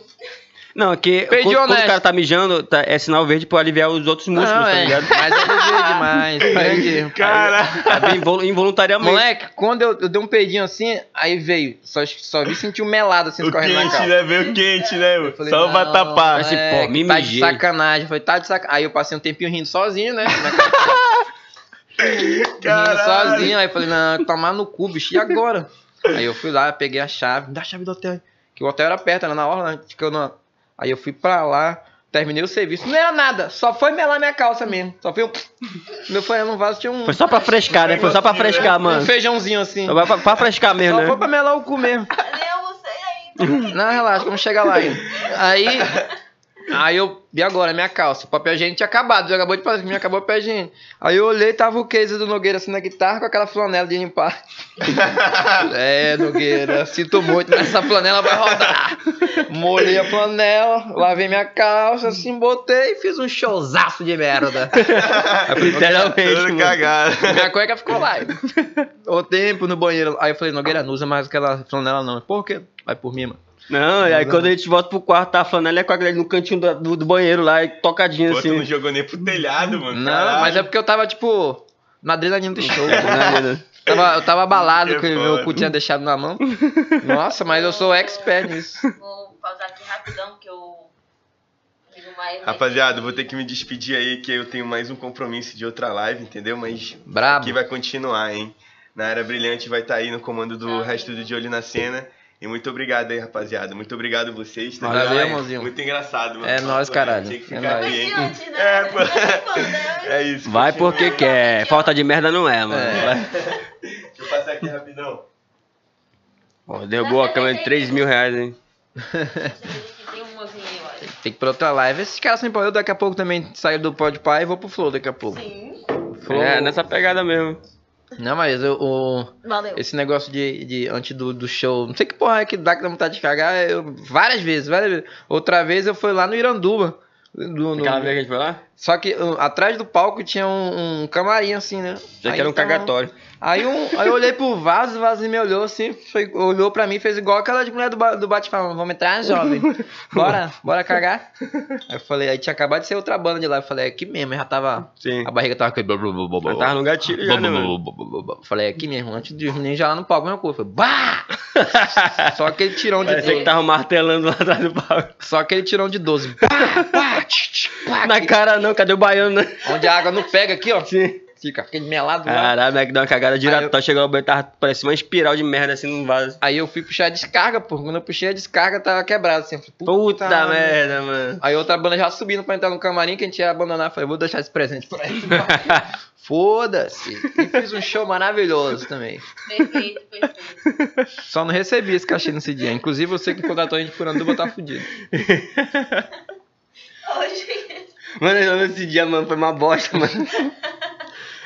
Speaker 4: Não, é que
Speaker 3: Perdi
Speaker 4: quando, quando o cara tá mijando, tá- é sinal verde pra aliviar os outros músculos,
Speaker 3: Não,
Speaker 4: tá
Speaker 3: é,
Speaker 4: ligado?
Speaker 3: mas eu desviei demais, grande erro.
Speaker 2: Caralho.
Speaker 4: É invol- involuntariamente.
Speaker 3: Moleque, quando eu, eu dei um peidinho assim, aí veio, só, só vi sentir um melado assim
Speaker 2: O
Speaker 3: escorrendo na
Speaker 2: quente,
Speaker 3: calça.
Speaker 2: né? Veio quente, né? mano?
Speaker 3: Eu falei,
Speaker 2: Só pra
Speaker 3: não,
Speaker 2: tapar.
Speaker 4: Esse
Speaker 3: moleque,
Speaker 4: pô, me
Speaker 3: tá de sacanagem. Foi, tá de sacanagem. Aí eu passei um tempinho rindo sozinho, né? rindo sozinho. Aí eu falei, não, tomar no cu, bicho, e agora? Aí eu fui lá, peguei a chave, me dá a chave do hotel. Que o hotel era perto, era na hora, né? Que eu não... Aí eu fui pra lá, terminei o serviço. Não era nada, só foi melar minha calça mesmo. Só foi um... Meu foi no vaso tinha um,
Speaker 4: Foi só pra frescar, né? Foi só pra frescar,
Speaker 3: um
Speaker 4: mano.
Speaker 3: feijãozinho assim.
Speaker 4: Só pra, pra frescar mesmo,
Speaker 3: Só
Speaker 4: né?
Speaker 3: foi pra melar o cu mesmo.
Speaker 1: Nem almocei ainda.
Speaker 3: Não, relaxa, vamos chegar lá ainda. Aí, Aí eu, e agora, minha calça? O papel higiênico tinha acabado, já acabou de fazer, que me acabou o papel higiênico. Aí eu olhei, tava o case do Nogueira assim na guitarra com aquela flanela de limpar. é, Nogueira, sinto muito, mas essa flanela vai rodar. Molhei a flanela, lavei minha calça, assim, botei e fiz um showzaço de merda.
Speaker 4: Literalmente, mano.
Speaker 2: cagado.
Speaker 3: Minha cueca ficou lá. O tempo no banheiro. Aí eu falei, Nogueira, não usa mais aquela flanela não. Por quê? Vai por mim, mano.
Speaker 4: Não, e aí quando a gente volta pro quarto, tá a flanela com a galera no cantinho do, do, do banheiro lá, e tocadinho
Speaker 2: Pô, tu não
Speaker 4: assim.
Speaker 2: jogou nem pro telhado, mano.
Speaker 3: Não,
Speaker 2: caralho.
Speaker 3: mas é porque eu tava, tipo, na adrenalina do show.
Speaker 4: Né,
Speaker 3: Tava, eu tava abalado
Speaker 2: Que
Speaker 3: que
Speaker 2: foda.
Speaker 3: meu cu tinha deixado na mão. Nossa, mas eu sou expert nisso.
Speaker 1: Vou pausar aqui rapidão, que eu.
Speaker 2: Rapaziada, eu vou ter que me despedir aí, que eu tenho mais um compromisso de outra live, entendeu? Mas
Speaker 3: Brabo.
Speaker 2: aqui vai continuar, hein? Na Era Brilhante vai estar aí no comando do resto do De Olho na Cena. E muito obrigado aí, rapaziada. Muito obrigado a vocês. tá
Speaker 3: Valeu, irmãozinho.
Speaker 2: Muito engraçado, mano.
Speaker 3: É nóis, caralho.
Speaker 2: Tinha que
Speaker 3: É
Speaker 2: ficar
Speaker 3: nóis.
Speaker 2: hein?
Speaker 1: Antes, né?
Speaker 2: É, pô. É isso.
Speaker 4: Vai
Speaker 2: continua.
Speaker 4: porque quer. Falta de merda não é, mano.
Speaker 3: É.
Speaker 2: Deixa eu passar aqui rapidão.
Speaker 4: Pô, derrubou a câmera de 3 mil reais, hein?
Speaker 1: Tem um mozinho aí, olha.
Speaker 3: Tem que ir pra outra live. Esses caras sem poder, daqui a pouco também saio do Podpah e vou pro Flow daqui a pouco.
Speaker 1: Sim.
Speaker 3: Flow.
Speaker 4: É, nessa pegada mesmo.
Speaker 3: Não, mas eu, o,
Speaker 1: Valeu.
Speaker 3: esse negócio de, de antes do, do show, não sei que porra é que dá que dá vontade de cagar, eu, várias vezes, várias vezes. Outra vez eu fui lá no Iranduba. do- no-
Speaker 4: Aquela vez que a gente foi lá?
Speaker 3: Só que uh, atrás do palco tinha um, um camarim assim, né?
Speaker 4: Já que era um
Speaker 3: tava-
Speaker 4: cagatório.
Speaker 3: Aí, um, aí eu olhei pro vaso, o vaso me olhou assim, foi- olhou pra mim, fez igual aquela de mulher do, do bate-palma, vamos entrar, jovem? Bora, bora cagar? Aí eu falei, aí tinha acabado de ser outra banda de lá, eu falei, é aqui mesmo, já tava,
Speaker 4: Sim.
Speaker 3: a barriga tava.
Speaker 4: Mas tava no gatilho já, né?
Speaker 3: Falei, aqui mesmo, antes de nem já lá no palco, mesmo coisa. Falei, bah! Só aquele tirão de
Speaker 4: Parecia que
Speaker 3: 12.
Speaker 4: tava martelando lá atrás do palco.
Speaker 3: Só aquele tirão de 12. Pá, pá, tch, tch, pá,
Speaker 4: Na cara não, cadê o baiano, né?
Speaker 3: Onde a água não pega aqui, ó.
Speaker 4: Sim.
Speaker 3: Fica aquele melado lá.
Speaker 4: Caralho, moleque deu uma cagada direto.
Speaker 3: eu-
Speaker 4: Tá chegando o banheiro, tava parecia uma espiral de merda assim no vaso.
Speaker 3: Aí eu fui puxar a descarga, pô. Quando eu puxei a descarga, tava quebrado assim. Eu falei,
Speaker 4: Puta merda, mano.
Speaker 3: Aí outra banda já subindo pra entrar no camarim que a gente ia abandonar. Falei, vou deixar esse presente pra ele. Foda-se. E fiz um show maravilhoso também.
Speaker 1: Perfeito, perfeito.
Speaker 3: Só não recebi esse cachê nesse dia. Inclusive você que contratou a gente por Anduba tá fudido.
Speaker 1: Hoje.
Speaker 4: Mano, esse dia, mano, foi uma bosta, mano.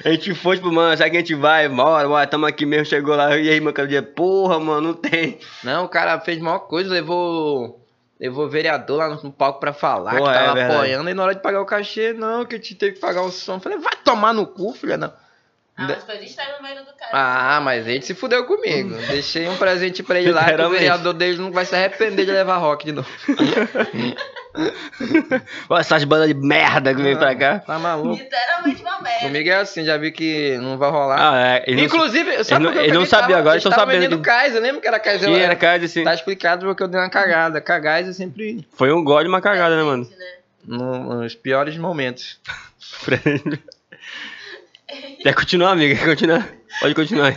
Speaker 4: A gente foi, tipo, mano, sabe que a gente vai? Bora, bora, tamo aqui mesmo, chegou lá. E aí, mano, dia, porra, mano, não tem.
Speaker 3: Não, o cara fez a maior coisa, levou. Levou o vereador lá no, palco pra falar,
Speaker 4: Porra,
Speaker 3: que
Speaker 4: é
Speaker 3: tava
Speaker 4: verdade.
Speaker 3: apoiando, e na hora de pagar o cachê, não, que a gente teve que pagar o som. Falei, vai tomar no cu, filha, não.
Speaker 1: Ah, mas foi no meio do cara.
Speaker 3: Ah, mas ele se fudeu comigo. Deixei um presente pra ele lá, que o vereador dele não vai se arrepender de levar rock de novo.
Speaker 4: Olha essas bandas de merda que vem pra cá.
Speaker 3: Tá maluco?
Speaker 1: Literalmente uma merda.
Speaker 3: Comigo é assim, já vi que não vai rolar.
Speaker 4: Ah, é. Ele não,
Speaker 3: Inclusive, sabe
Speaker 4: não-
Speaker 3: por que eu
Speaker 4: ele não sabia,
Speaker 3: Tava-
Speaker 4: agora estão sabendo
Speaker 3: vendendo
Speaker 4: que-
Speaker 3: Kaiser, lembra que era Kaiser?
Speaker 4: que era cara assim.
Speaker 3: Tá explicado porque eu dei uma cagada. Cagais é sempre
Speaker 4: Foi um gol de uma cagada, né, mano?
Speaker 3: no- nos piores momentos.
Speaker 4: Quer continuar, amiga? Quer continuar? Pode continuar aí.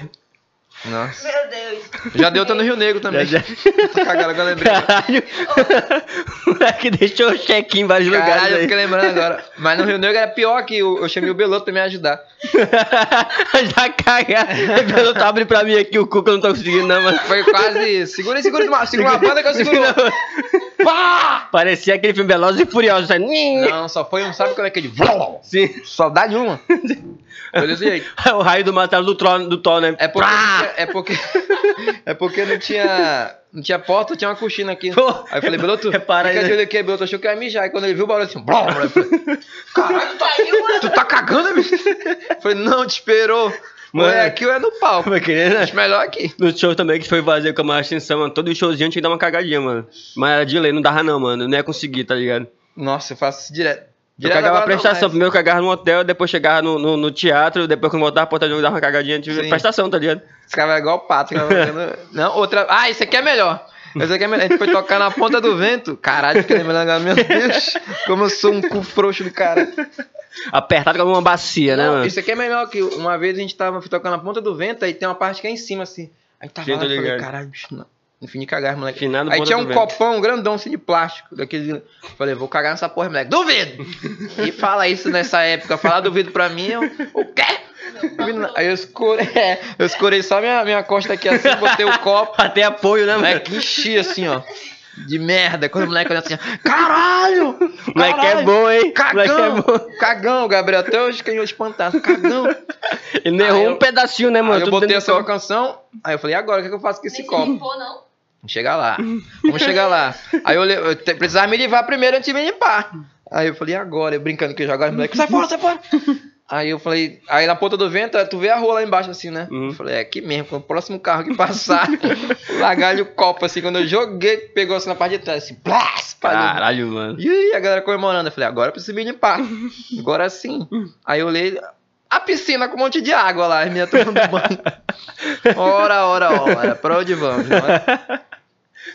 Speaker 3: Nossa.
Speaker 1: Meu Deus.
Speaker 3: Já deu, tá no Rio Negro também.
Speaker 4: Já-
Speaker 3: Tô cagado, agora eu lembrei.
Speaker 4: Caralho! O moleque deixou o check-in em vários
Speaker 3: Caralho, eu
Speaker 4: lugares
Speaker 3: fiquei lembrando agora. Mas no Rio Negro era pior que eu, eu chamei o Beloto pra me ajudar.
Speaker 4: Já cagar. O piloto abre pra mim aqui o cu que eu não tô conseguindo, não, mano.
Speaker 3: Foi quase. Segura aí, segura uma, segura uma banda que eu seguro. Pá!
Speaker 4: Parecia aquele filme Velozes e Furiosos. Sabe?
Speaker 3: Não, só foi um, sabe como é que ele.
Speaker 4: Sim.
Speaker 3: Só dá nenhuma. Foi
Speaker 4: O raio do martelo do Thor, do Thor né?
Speaker 3: É porque,
Speaker 4: Prá!
Speaker 3: não tinha- é porque. É porque não tinha. Não tinha porta, tinha uma coxina aqui.
Speaker 4: Pô,
Speaker 3: Aí eu falei, Beloto,
Speaker 4: repara aí,
Speaker 3: fica de
Speaker 4: né?
Speaker 3: olho aqui, Beloto achou que ia mijar. Aí quando ele viu o barulho assim, blá, blá, eu falei, caralho, tu tá, tu tá cagando, amigo? Eu falei, não, te esperou. Ou
Speaker 4: Mano.
Speaker 3: é aqui ou é no palco.
Speaker 4: Vai querer, né?
Speaker 3: Acho melhor aqui.
Speaker 4: No show também que foi fazer com a maior extensão, mano. Todo showzinho tinha que dar uma cagadinha, mano. Mas era de lei, não dava não, mano. Não ia conseguir, tá ligado?
Speaker 3: Nossa, eu faço isso direto.
Speaker 4: Eu cagava
Speaker 3: agora não
Speaker 4: prestação.
Speaker 3: mais.
Speaker 4: Primeiro eu cagava no hotel, depois chegava no, no, no teatro, depois quando voltava pro hotel eu dava uma cagadinha. Tive
Speaker 3: Sim.
Speaker 4: prestação, tá ligado?
Speaker 3: Ficava igual o pato. ficava Não, outra. Ah, isso aqui é melhor. Esse aqui é melhor. A gente foi tocar na ponta do vento. Caralho, fiquei lembrando agora. Meu Deus, como eu sou um cu frouxo do cara.
Speaker 4: Apertado como uma bacia, né,
Speaker 3: Não,
Speaker 4: mano?
Speaker 3: isso aqui é melhor que uma vez a gente tava tocando na ponta do vento, aí tem uma parte que é em cima, assim. Aí tava
Speaker 4: Sim,
Speaker 3: lá, eu falei, caralho, bicho, não. No fim de cagar, moleque.
Speaker 4: Finado
Speaker 3: Aí tinha um
Speaker 4: vento.
Speaker 3: copão grandão assim de plástico, daquele. Falei, vou cagar nessa porra, moleque. Duvido! E fala isso nessa época. Falar duvido pra mim, eu. O quê? Aí eu escorei, é, eu escorei só minha, minha costa aqui assim, botei o copo.
Speaker 4: Pra ter apoio, né, mano?
Speaker 3: Moleque, enchi assim, ó. de merda. Quando o moleque olha assim, caralho!
Speaker 4: Moleque é
Speaker 3: caralho,
Speaker 4: bom, hein? Moleque
Speaker 3: Cagão!
Speaker 4: é bom.
Speaker 3: Cagão, Gabriel. Até hoje que eu espantado. Cagão.
Speaker 4: Ele errou
Speaker 3: eu-
Speaker 4: um pedacinho, né, mano?
Speaker 3: Aí eu
Speaker 4: Tudo
Speaker 3: botei essa canção. Aí eu falei, e agora o que, é que eu faço com esse
Speaker 1: Nem se
Speaker 3: copo?
Speaker 1: limpou, não?
Speaker 3: Vamos chegar lá. Vamos chegar lá. Aí eu, eu precisava me livrar primeiro antes de me limpar. Aí eu falei, agora? Eu brincando que eu jogo as moleques, sai fora, sai fora. Aí eu falei, aí na ponta do vento, tu vê a rua lá embaixo assim, né?
Speaker 4: Uhum.
Speaker 3: Eu falei, é aqui mesmo, quando o próximo carro que passar, largar-lhe o copo assim, quando eu joguei, pegou assim na parte de trás, assim, espalhou.
Speaker 4: Caralho, mano.
Speaker 3: E aí a galera comemorando. Eu falei, agora eu preciso me limpar. Agora sim. Aí eu olhei a piscina com um monte de água lá, meninas tomando banho. Ora, ora, ora. Pra onde vamos? não é?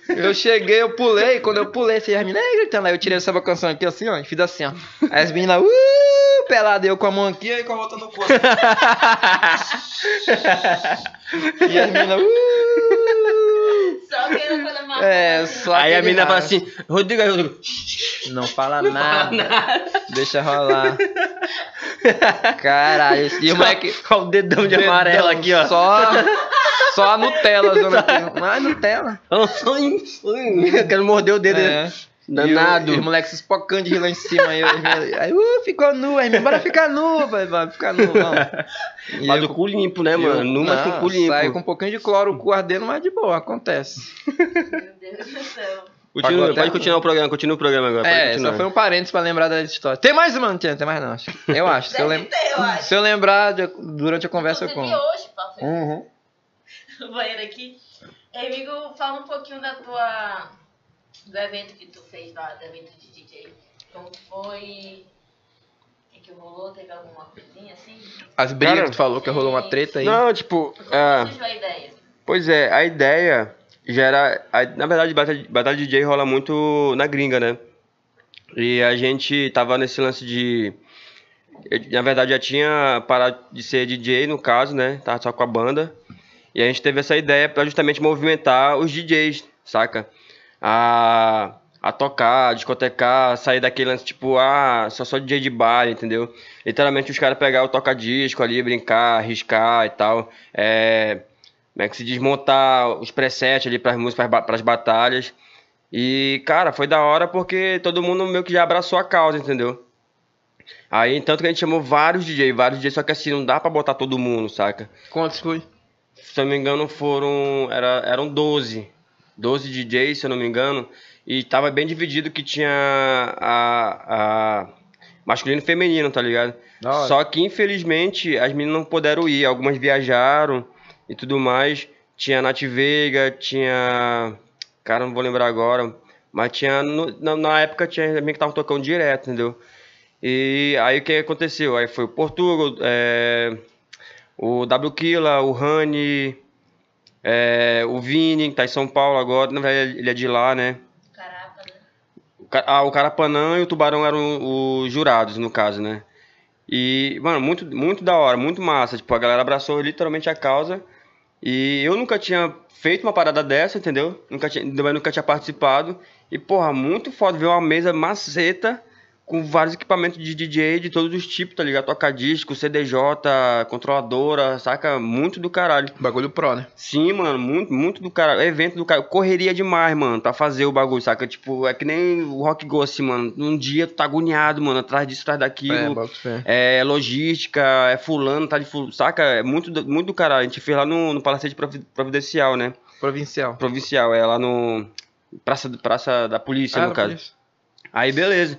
Speaker 3: Eu cheguei, eu pulei, quando eu pulei, assim, as meninas gritando, aí eu tirei essa canção aqui assim, ó, e fiz assim, ó. Aí as meninas, uh, pelada, eu com a mão aqui e com a outra no corpo. e as meninas, uh,
Speaker 1: Só não na marca.
Speaker 3: é, só
Speaker 4: Aí a menina fala assim, Rodrigo, aí, Rodrigo.
Speaker 3: Não fala nada. Deixa rolar. Caralho, e o moleque.
Speaker 4: Olha o dedão de
Speaker 3: dedão,
Speaker 4: amarelo aqui, ó.
Speaker 3: Só, só a Nutella, zona aqui. Mas Nutella.
Speaker 4: Eu quero morder o dedo.
Speaker 3: É.
Speaker 4: Danado.
Speaker 3: E o- e os moleques se espocando de rir lá em cima. Aí, eu- aí uh, ficou nu. Aí, bora ficar nu, vai, vai ficar nu. E
Speaker 4: Mas
Speaker 3: eu-
Speaker 4: o cu limpo, né, mano?
Speaker 3: eu-
Speaker 4: Numa com
Speaker 3: não,
Speaker 4: o cu limpo.
Speaker 3: Sai com um pouquinho de cloro, o cu ardendo, mas de boa, acontece.
Speaker 1: Meu Deus do céu.
Speaker 4: Continua, pode continuar o programa, continua o programa agora.
Speaker 3: É, só foi um parênteses pra lembrar da história. Tem mais uma? Não tem, tem mais não. acho. Eu acho. Se eu, lem-
Speaker 1: ter, eu acho.
Speaker 3: se eu lembrar de- durante a conversa, eu
Speaker 1: Inclusive
Speaker 3: conto.
Speaker 1: hoje.
Speaker 3: Uhum.
Speaker 1: o banheiro aqui. Ei, amigo, fala um pouquinho da tua. Do evento que tu fez lá, do evento de DJ. Como foi? O que, que rolou? Teve alguma coisinha assim?
Speaker 3: As brigas
Speaker 4: Cara,
Speaker 3: que tu falou que rolou uma treta aí.
Speaker 4: Não, tipo,
Speaker 1: Como
Speaker 4: ah,
Speaker 1: surgiu a ideia?
Speaker 4: pois é, a ideia já era. a- na verdade, batalha, batalha DJ rola muito na gringa, né? E a gente tava nesse lance de. eu, na verdade, já tinha parado de ser DJ, no caso, né? Tava só com a banda. E a gente teve essa ideia pra justamente movimentar os DJs, saca? A, a tocar, a discotecar, sair daquele lance tipo, ah, só sou DJ de bar, entendeu? Literalmente os caras pegar o toca-disco ali, brincar, arriscar e tal. É, como é que se desmontar os presets ali pras músicas, pras, ba- pras batalhas. E, cara, foi da hora porque todo mundo meio que já abraçou a causa, entendeu? Aí, tanto que a gente chamou vários DJ, vários DJ, só que assim, não dá pra botar todo mundo, saca?
Speaker 3: Quantos foi?
Speaker 4: Se eu não me engano, foram. Era, eram 12. 12 DJs, se eu não me engano. E tava bem dividido que tinha a. a masculino e feminino, tá ligado?
Speaker 3: Hora.
Speaker 4: Só que infelizmente as meninas não puderam ir. Algumas viajaram e tudo mais. Tinha Nath Veiga, tinha. Cara, não vou lembrar agora. Mas tinha. no- na, na época tinha também que tava tocando direto, entendeu? E aí o que aconteceu? Aí foi o Portugal, é, o W Killa, o Rani, é, o Vini, que tá em São Paulo agora. Na verdade, ele é de lá, né?
Speaker 1: Caraca, né?
Speaker 4: Ah, o Carapanã e o Tubarão eram os jurados, no caso, né? E, mano, muito, muito da hora, muito massa. Tipo, a galera abraçou literalmente a causa. E eu nunca tinha feito uma parada dessa, entendeu? Nunca tinha, nunca tinha participado. E, porra, muito foda ver uma mesa maceta com vários equipamentos de DJ de todos os tipos, tá ligado? Toca disco, CDJ, controladora, saca? Muito do caralho.
Speaker 3: Bagulho pro, né?
Speaker 4: Sim, mano, muito, muito do cara. Evento do cara. Correria demais, mano, pra fazer o bagulho, saca? Tipo, é que nem o Rock Go, assim, mano. Num dia tu tá agoniado, mano, atrás disso, atrás
Speaker 3: É,
Speaker 4: daquilo.
Speaker 3: fé.
Speaker 4: É, logística, é fulano, tá de fulano, saca? É muito, do- muito do caralho. A gente fez lá no, no Palacete Provi- Providencial, né?
Speaker 3: Provincial.
Speaker 4: Provincial, é lá no. Praça, praça da Polícia,
Speaker 3: Ah,
Speaker 4: no caso.
Speaker 3: conheço.
Speaker 4: Aí beleza.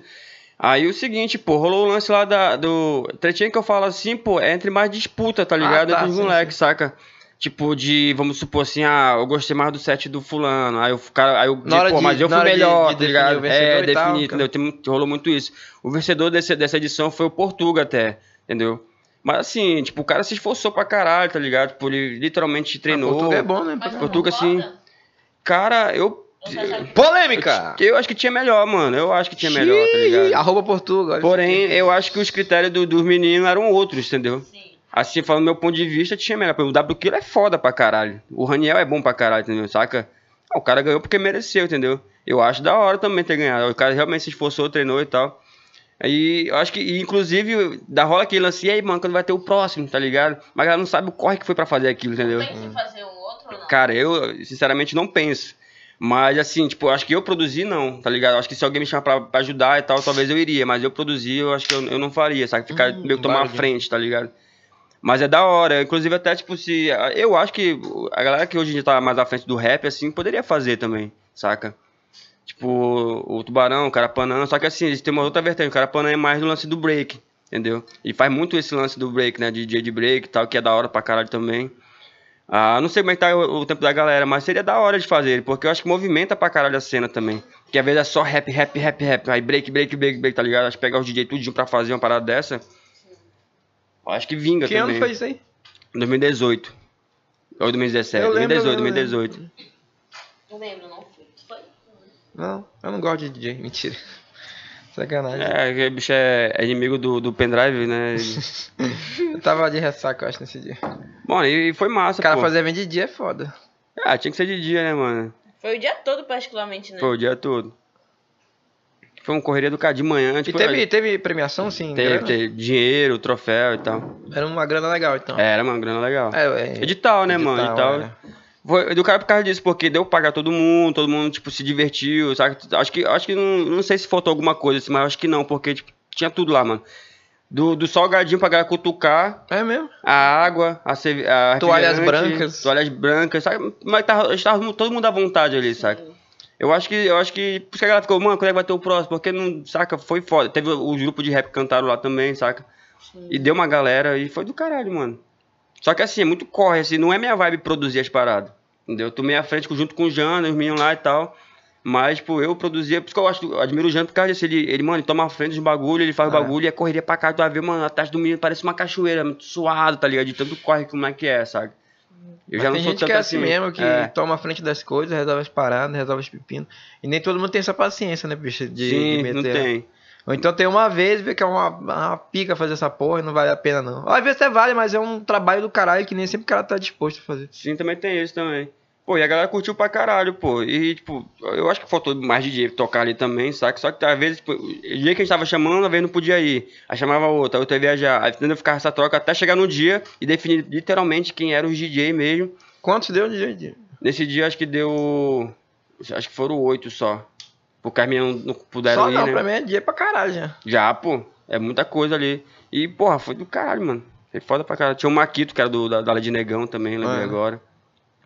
Speaker 4: Aí o seguinte, pô, rolou o lance lá da, do. Tretinho que eu falo assim, pô, é entre mais disputa, tá ligado?
Speaker 3: tá,
Speaker 4: entre os
Speaker 3: sim,
Speaker 4: moleques, saca? Tipo, de, vamos supor assim, ah, eu gostei mais do set do fulano. Aí o cara, aí eu
Speaker 3: hora
Speaker 4: pô,
Speaker 3: de-
Speaker 4: mas eu fui
Speaker 3: hora de-
Speaker 4: melhor,
Speaker 3: de
Speaker 4: tá ligado? É,
Speaker 3: e tal,
Speaker 4: entendeu? Tem rolou muito isso. O vencedor desse, dessa edição foi o Portuga até, entendeu? Mas assim, tipo, o cara se esforçou pra caralho, tá ligado? Tipo, ele literalmente treinou.
Speaker 3: Portugal é bom, né?
Speaker 1: Mas
Speaker 4: Portuga, sim.
Speaker 1: concorda?
Speaker 4: Cara, eu.
Speaker 3: Polêmica!
Speaker 4: Eu acho que tinha melhor, mano. Eu acho que tinha melhor, tá ligado?
Speaker 3: Arroba Portugal.
Speaker 4: Porém, eu acho que os critérios do- dos meninos eram outros, entendeu?
Speaker 1: Sim.
Speaker 4: Assim, falando do meu ponto de vista, tinha melhor. O W Killer é foda pra caralho. O Raniel é bom pra caralho, entendeu? Saca? Ah, O cara ganhou porque mereceu, entendeu? Eu acho da hora também ter ganhado. O cara realmente se esforçou, treinou e tal. Aí, eu acho que, inclusive, da rola que ele lance, e aí, mano, quando vai ter o próximo, tá ligado? Mas ela não sabe o corre que foi pra fazer aquilo, entendeu?
Speaker 1: Pensa em fazer um outro ou não?
Speaker 4: Cara, eu sinceramente não penso. Mas assim, tipo, acho que eu produzir não, tá ligado? Acho que se alguém me chamar pra, pra ajudar e tal, talvez eu iria. Mas eu produzir, eu acho que eu, eu não faria, sabe? Ficar
Speaker 3: Hum,
Speaker 4: meio que tomar a frente, tá ligado? Mas é da hora. Inclusive, até, tipo, se. Eu acho que a galera que hoje em dia tá mais à frente do rap, assim, poderia fazer também, saca? Tipo, o Tubarão, o Carapanã. Só que assim, eles têm uma outra vertente. O Carapanã é mais no lance do break, entendeu? E faz muito esse lance do break, né? DJ de break e tal, que é da hora pra caralho também. Ah, não sei como é que tá o, o tempo da galera, mas seria da hora de fazer, porque eu acho que movimenta pra caralho a cena também. Porque às vezes é só rap, rap, rap, rap, aí break, break, break, break, tá ligado? Acho que pegar os DJ tudinho pra fazer uma parada dessa, eu acho que vinga
Speaker 3: Que ano
Speaker 4: também.
Speaker 3: foi isso aí?
Speaker 4: 2018. Ou 2017,
Speaker 3: Eu lembro,
Speaker 4: 2018,
Speaker 3: eu lembro.
Speaker 4: 2018.
Speaker 1: Não lembro, não. Foi?
Speaker 3: Não, eu não gosto de DJ, mentira. Sacanagem.
Speaker 4: É, que bicho é, é inimigo do, do pendrive, né?
Speaker 3: Eu tava de ressaca, eu acho, nesse dia.
Speaker 4: Bom, e foi massa,
Speaker 3: O cara
Speaker 4: pô.
Speaker 3: fazer evento de dia é foda.
Speaker 4: Ah, tinha que ser de dia, né, mano?
Speaker 1: Foi o dia todo, particularmente, né?
Speaker 4: Foi o dia todo. Foi uma correria do cara de manhã,
Speaker 3: E
Speaker 4: tipo...
Speaker 3: teve, teve premiação, sim?
Speaker 4: Teve, teve dinheiro, troféu e tal.
Speaker 3: Era uma grana legal, então.
Speaker 4: Era uma grana legal.
Speaker 3: É, é.
Speaker 4: Edital, né, mano? Edital.
Speaker 3: é.
Speaker 4: Foi do cara por causa disso, porque deu pra pagar todo mundo, todo mundo, tipo, se divertiu, sabe? Acho que, acho que não, não sei se faltou alguma coisa, assim, mas acho que não, porque, tipo, tinha tudo lá, mano. Do, do salgadinho pra galera cutucar,
Speaker 3: É mesmo?
Speaker 4: a água, a, a
Speaker 3: Toalhas brancas.
Speaker 4: Toalhas brancas, sabe? Mas tava, estava todo mundo à vontade ali, saca? Eu acho que, eu acho que, por isso que a galera ficou, mano, quando é que vai ter o próximo? Porque não, saca, foi foda. Teve os grupos de rap que cantaram lá também, saca? E deu uma galera e foi do caralho, mano. Só que assim, é muito corre, assim, não é minha vibe produzir as paradas. Entendeu? Eu tomei à frente junto com o Jana, os meninos lá e tal. Mas, tipo, eu produzia, por isso que eu, acho, eu admiro o Jana por causa disso. Ele, ele, mano, ele toma a frente dos bagulho, ele faz o
Speaker 3: É.
Speaker 4: bagulho e a correria pra cá, tu vai ver, mano, a taxa do menino parece uma cachoeira, muito suado, tá ligado? De tanto corre que como é que é, sabe? Eu
Speaker 3: Mas
Speaker 4: já não
Speaker 3: tem
Speaker 4: sou
Speaker 3: gente
Speaker 4: tanto
Speaker 3: que é assim mesmo, que
Speaker 4: É.
Speaker 3: toma a frente das coisas, resolve as paradas, resolve os pepinos. E nem todo mundo tem essa paciência, né, bicho? De,
Speaker 4: Sim,
Speaker 3: de meter.
Speaker 4: não tem.
Speaker 3: Ou então tem uma vez, vê que é uma, uma pica fazer essa porra e não vale a pena, não. Às vezes até vale, mas é um trabalho do caralho que nem sempre o cara tá disposto a fazer.
Speaker 4: Sim, também tem isso também. Pô, e a galera curtiu pra caralho, pô. E, tipo, eu acho que faltou mais DJ tocar ali também, saca? Só que às vezes, tipo, o dia que a gente tava chamando, às vezes não podia ir. Aí chamava outra, a outra ia viajar. Aí tentando ficar essa troca até chegar no dia e definir literalmente quem era os DJ mesmo.
Speaker 3: Quantos deu de dia?
Speaker 4: Nesse dia acho que deu. Acho que foram oito só. Porque as não- não puderam
Speaker 3: Só
Speaker 4: ir,
Speaker 3: não,
Speaker 4: né?
Speaker 3: pra mim é dia pra caralho já.
Speaker 4: Já, pô. É muita coisa ali. E, porra, foi do caralho, mano. Foi foda pra caralho. Tinha o Maquito, que era do, da, da Ala de Negão também, lembrei
Speaker 3: Ah.
Speaker 4: agora.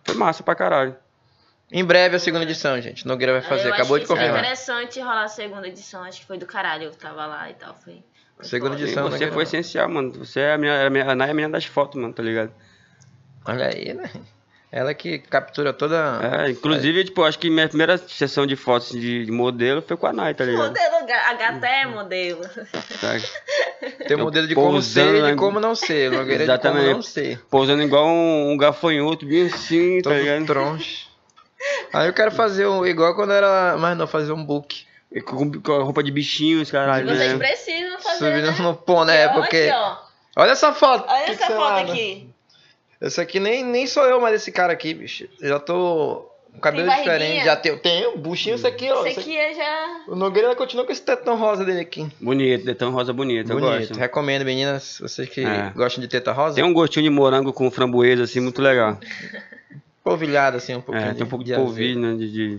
Speaker 4: Foi massa pra caralho.
Speaker 3: Em breve a segunda edição, gente. Nogueira vai fazer,
Speaker 1: eu
Speaker 3: acabou
Speaker 1: acho
Speaker 3: de confirmar.
Speaker 1: interessante rolar a segunda edição. Acho que foi do caralho. Eu tava lá e tal. Foi. foi
Speaker 3: Segunda
Speaker 1: foda.
Speaker 3: Edição, né,
Speaker 4: você foi essencial, mano. Você é a minha, a minha, a Nay é a menina das fotos, mano, tá ligado?
Speaker 3: Olha aí, né? Ela que captura toda.
Speaker 4: É, inclusive, tipo, acho que minha primeira sessão de fotos de, de modelo foi com a Nay, tá ligado?
Speaker 1: Modelo, a gata é modelo.
Speaker 4: Saca?
Speaker 3: Tem um modelo de como ser e de como não ser. Nogueira é de como
Speaker 4: Exatamente.
Speaker 3: não ser.
Speaker 4: Pousando igual um, um gafanhoto, bem assim, tá
Speaker 3: Todo
Speaker 4: ligado?
Speaker 3: troncho. Aí eu quero fazer um, igual quando era mais não, fazer um book.
Speaker 4: Com, com a roupa de bichinhos, caralho.
Speaker 1: Vocês
Speaker 4: né?
Speaker 1: precisam fazer.
Speaker 3: Subindo
Speaker 1: Né?
Speaker 3: no pô, né?
Speaker 1: Olha
Speaker 3: Porque.
Speaker 1: Aqui, ó.
Speaker 3: Olha essa foto.
Speaker 1: Olha essa foto aqui.
Speaker 3: Esse aqui nem, nem sou eu, mas esse cara aqui, bicho. Eu já tô com cabelo
Speaker 1: Tem
Speaker 3: diferente. Já tenho, tenho buchinho isso aqui, ó.
Speaker 1: Esse
Speaker 3: Isso
Speaker 1: aqui é já.
Speaker 3: O Nogueira continua com esse tetão rosa dele aqui.
Speaker 4: Bonito, detão rosa bonito, eu
Speaker 3: Bonito.
Speaker 4: gosto.
Speaker 3: Recomendo, meninas, vocês que
Speaker 4: É.
Speaker 3: gostam de teta rosa.
Speaker 4: Tem um gostinho de morango com framboesa, assim, muito legal.
Speaker 3: polvilhado, assim, um pouquinho.
Speaker 4: É, tem um pouco de
Speaker 3: azedo.
Speaker 4: polvilho, né? De, de...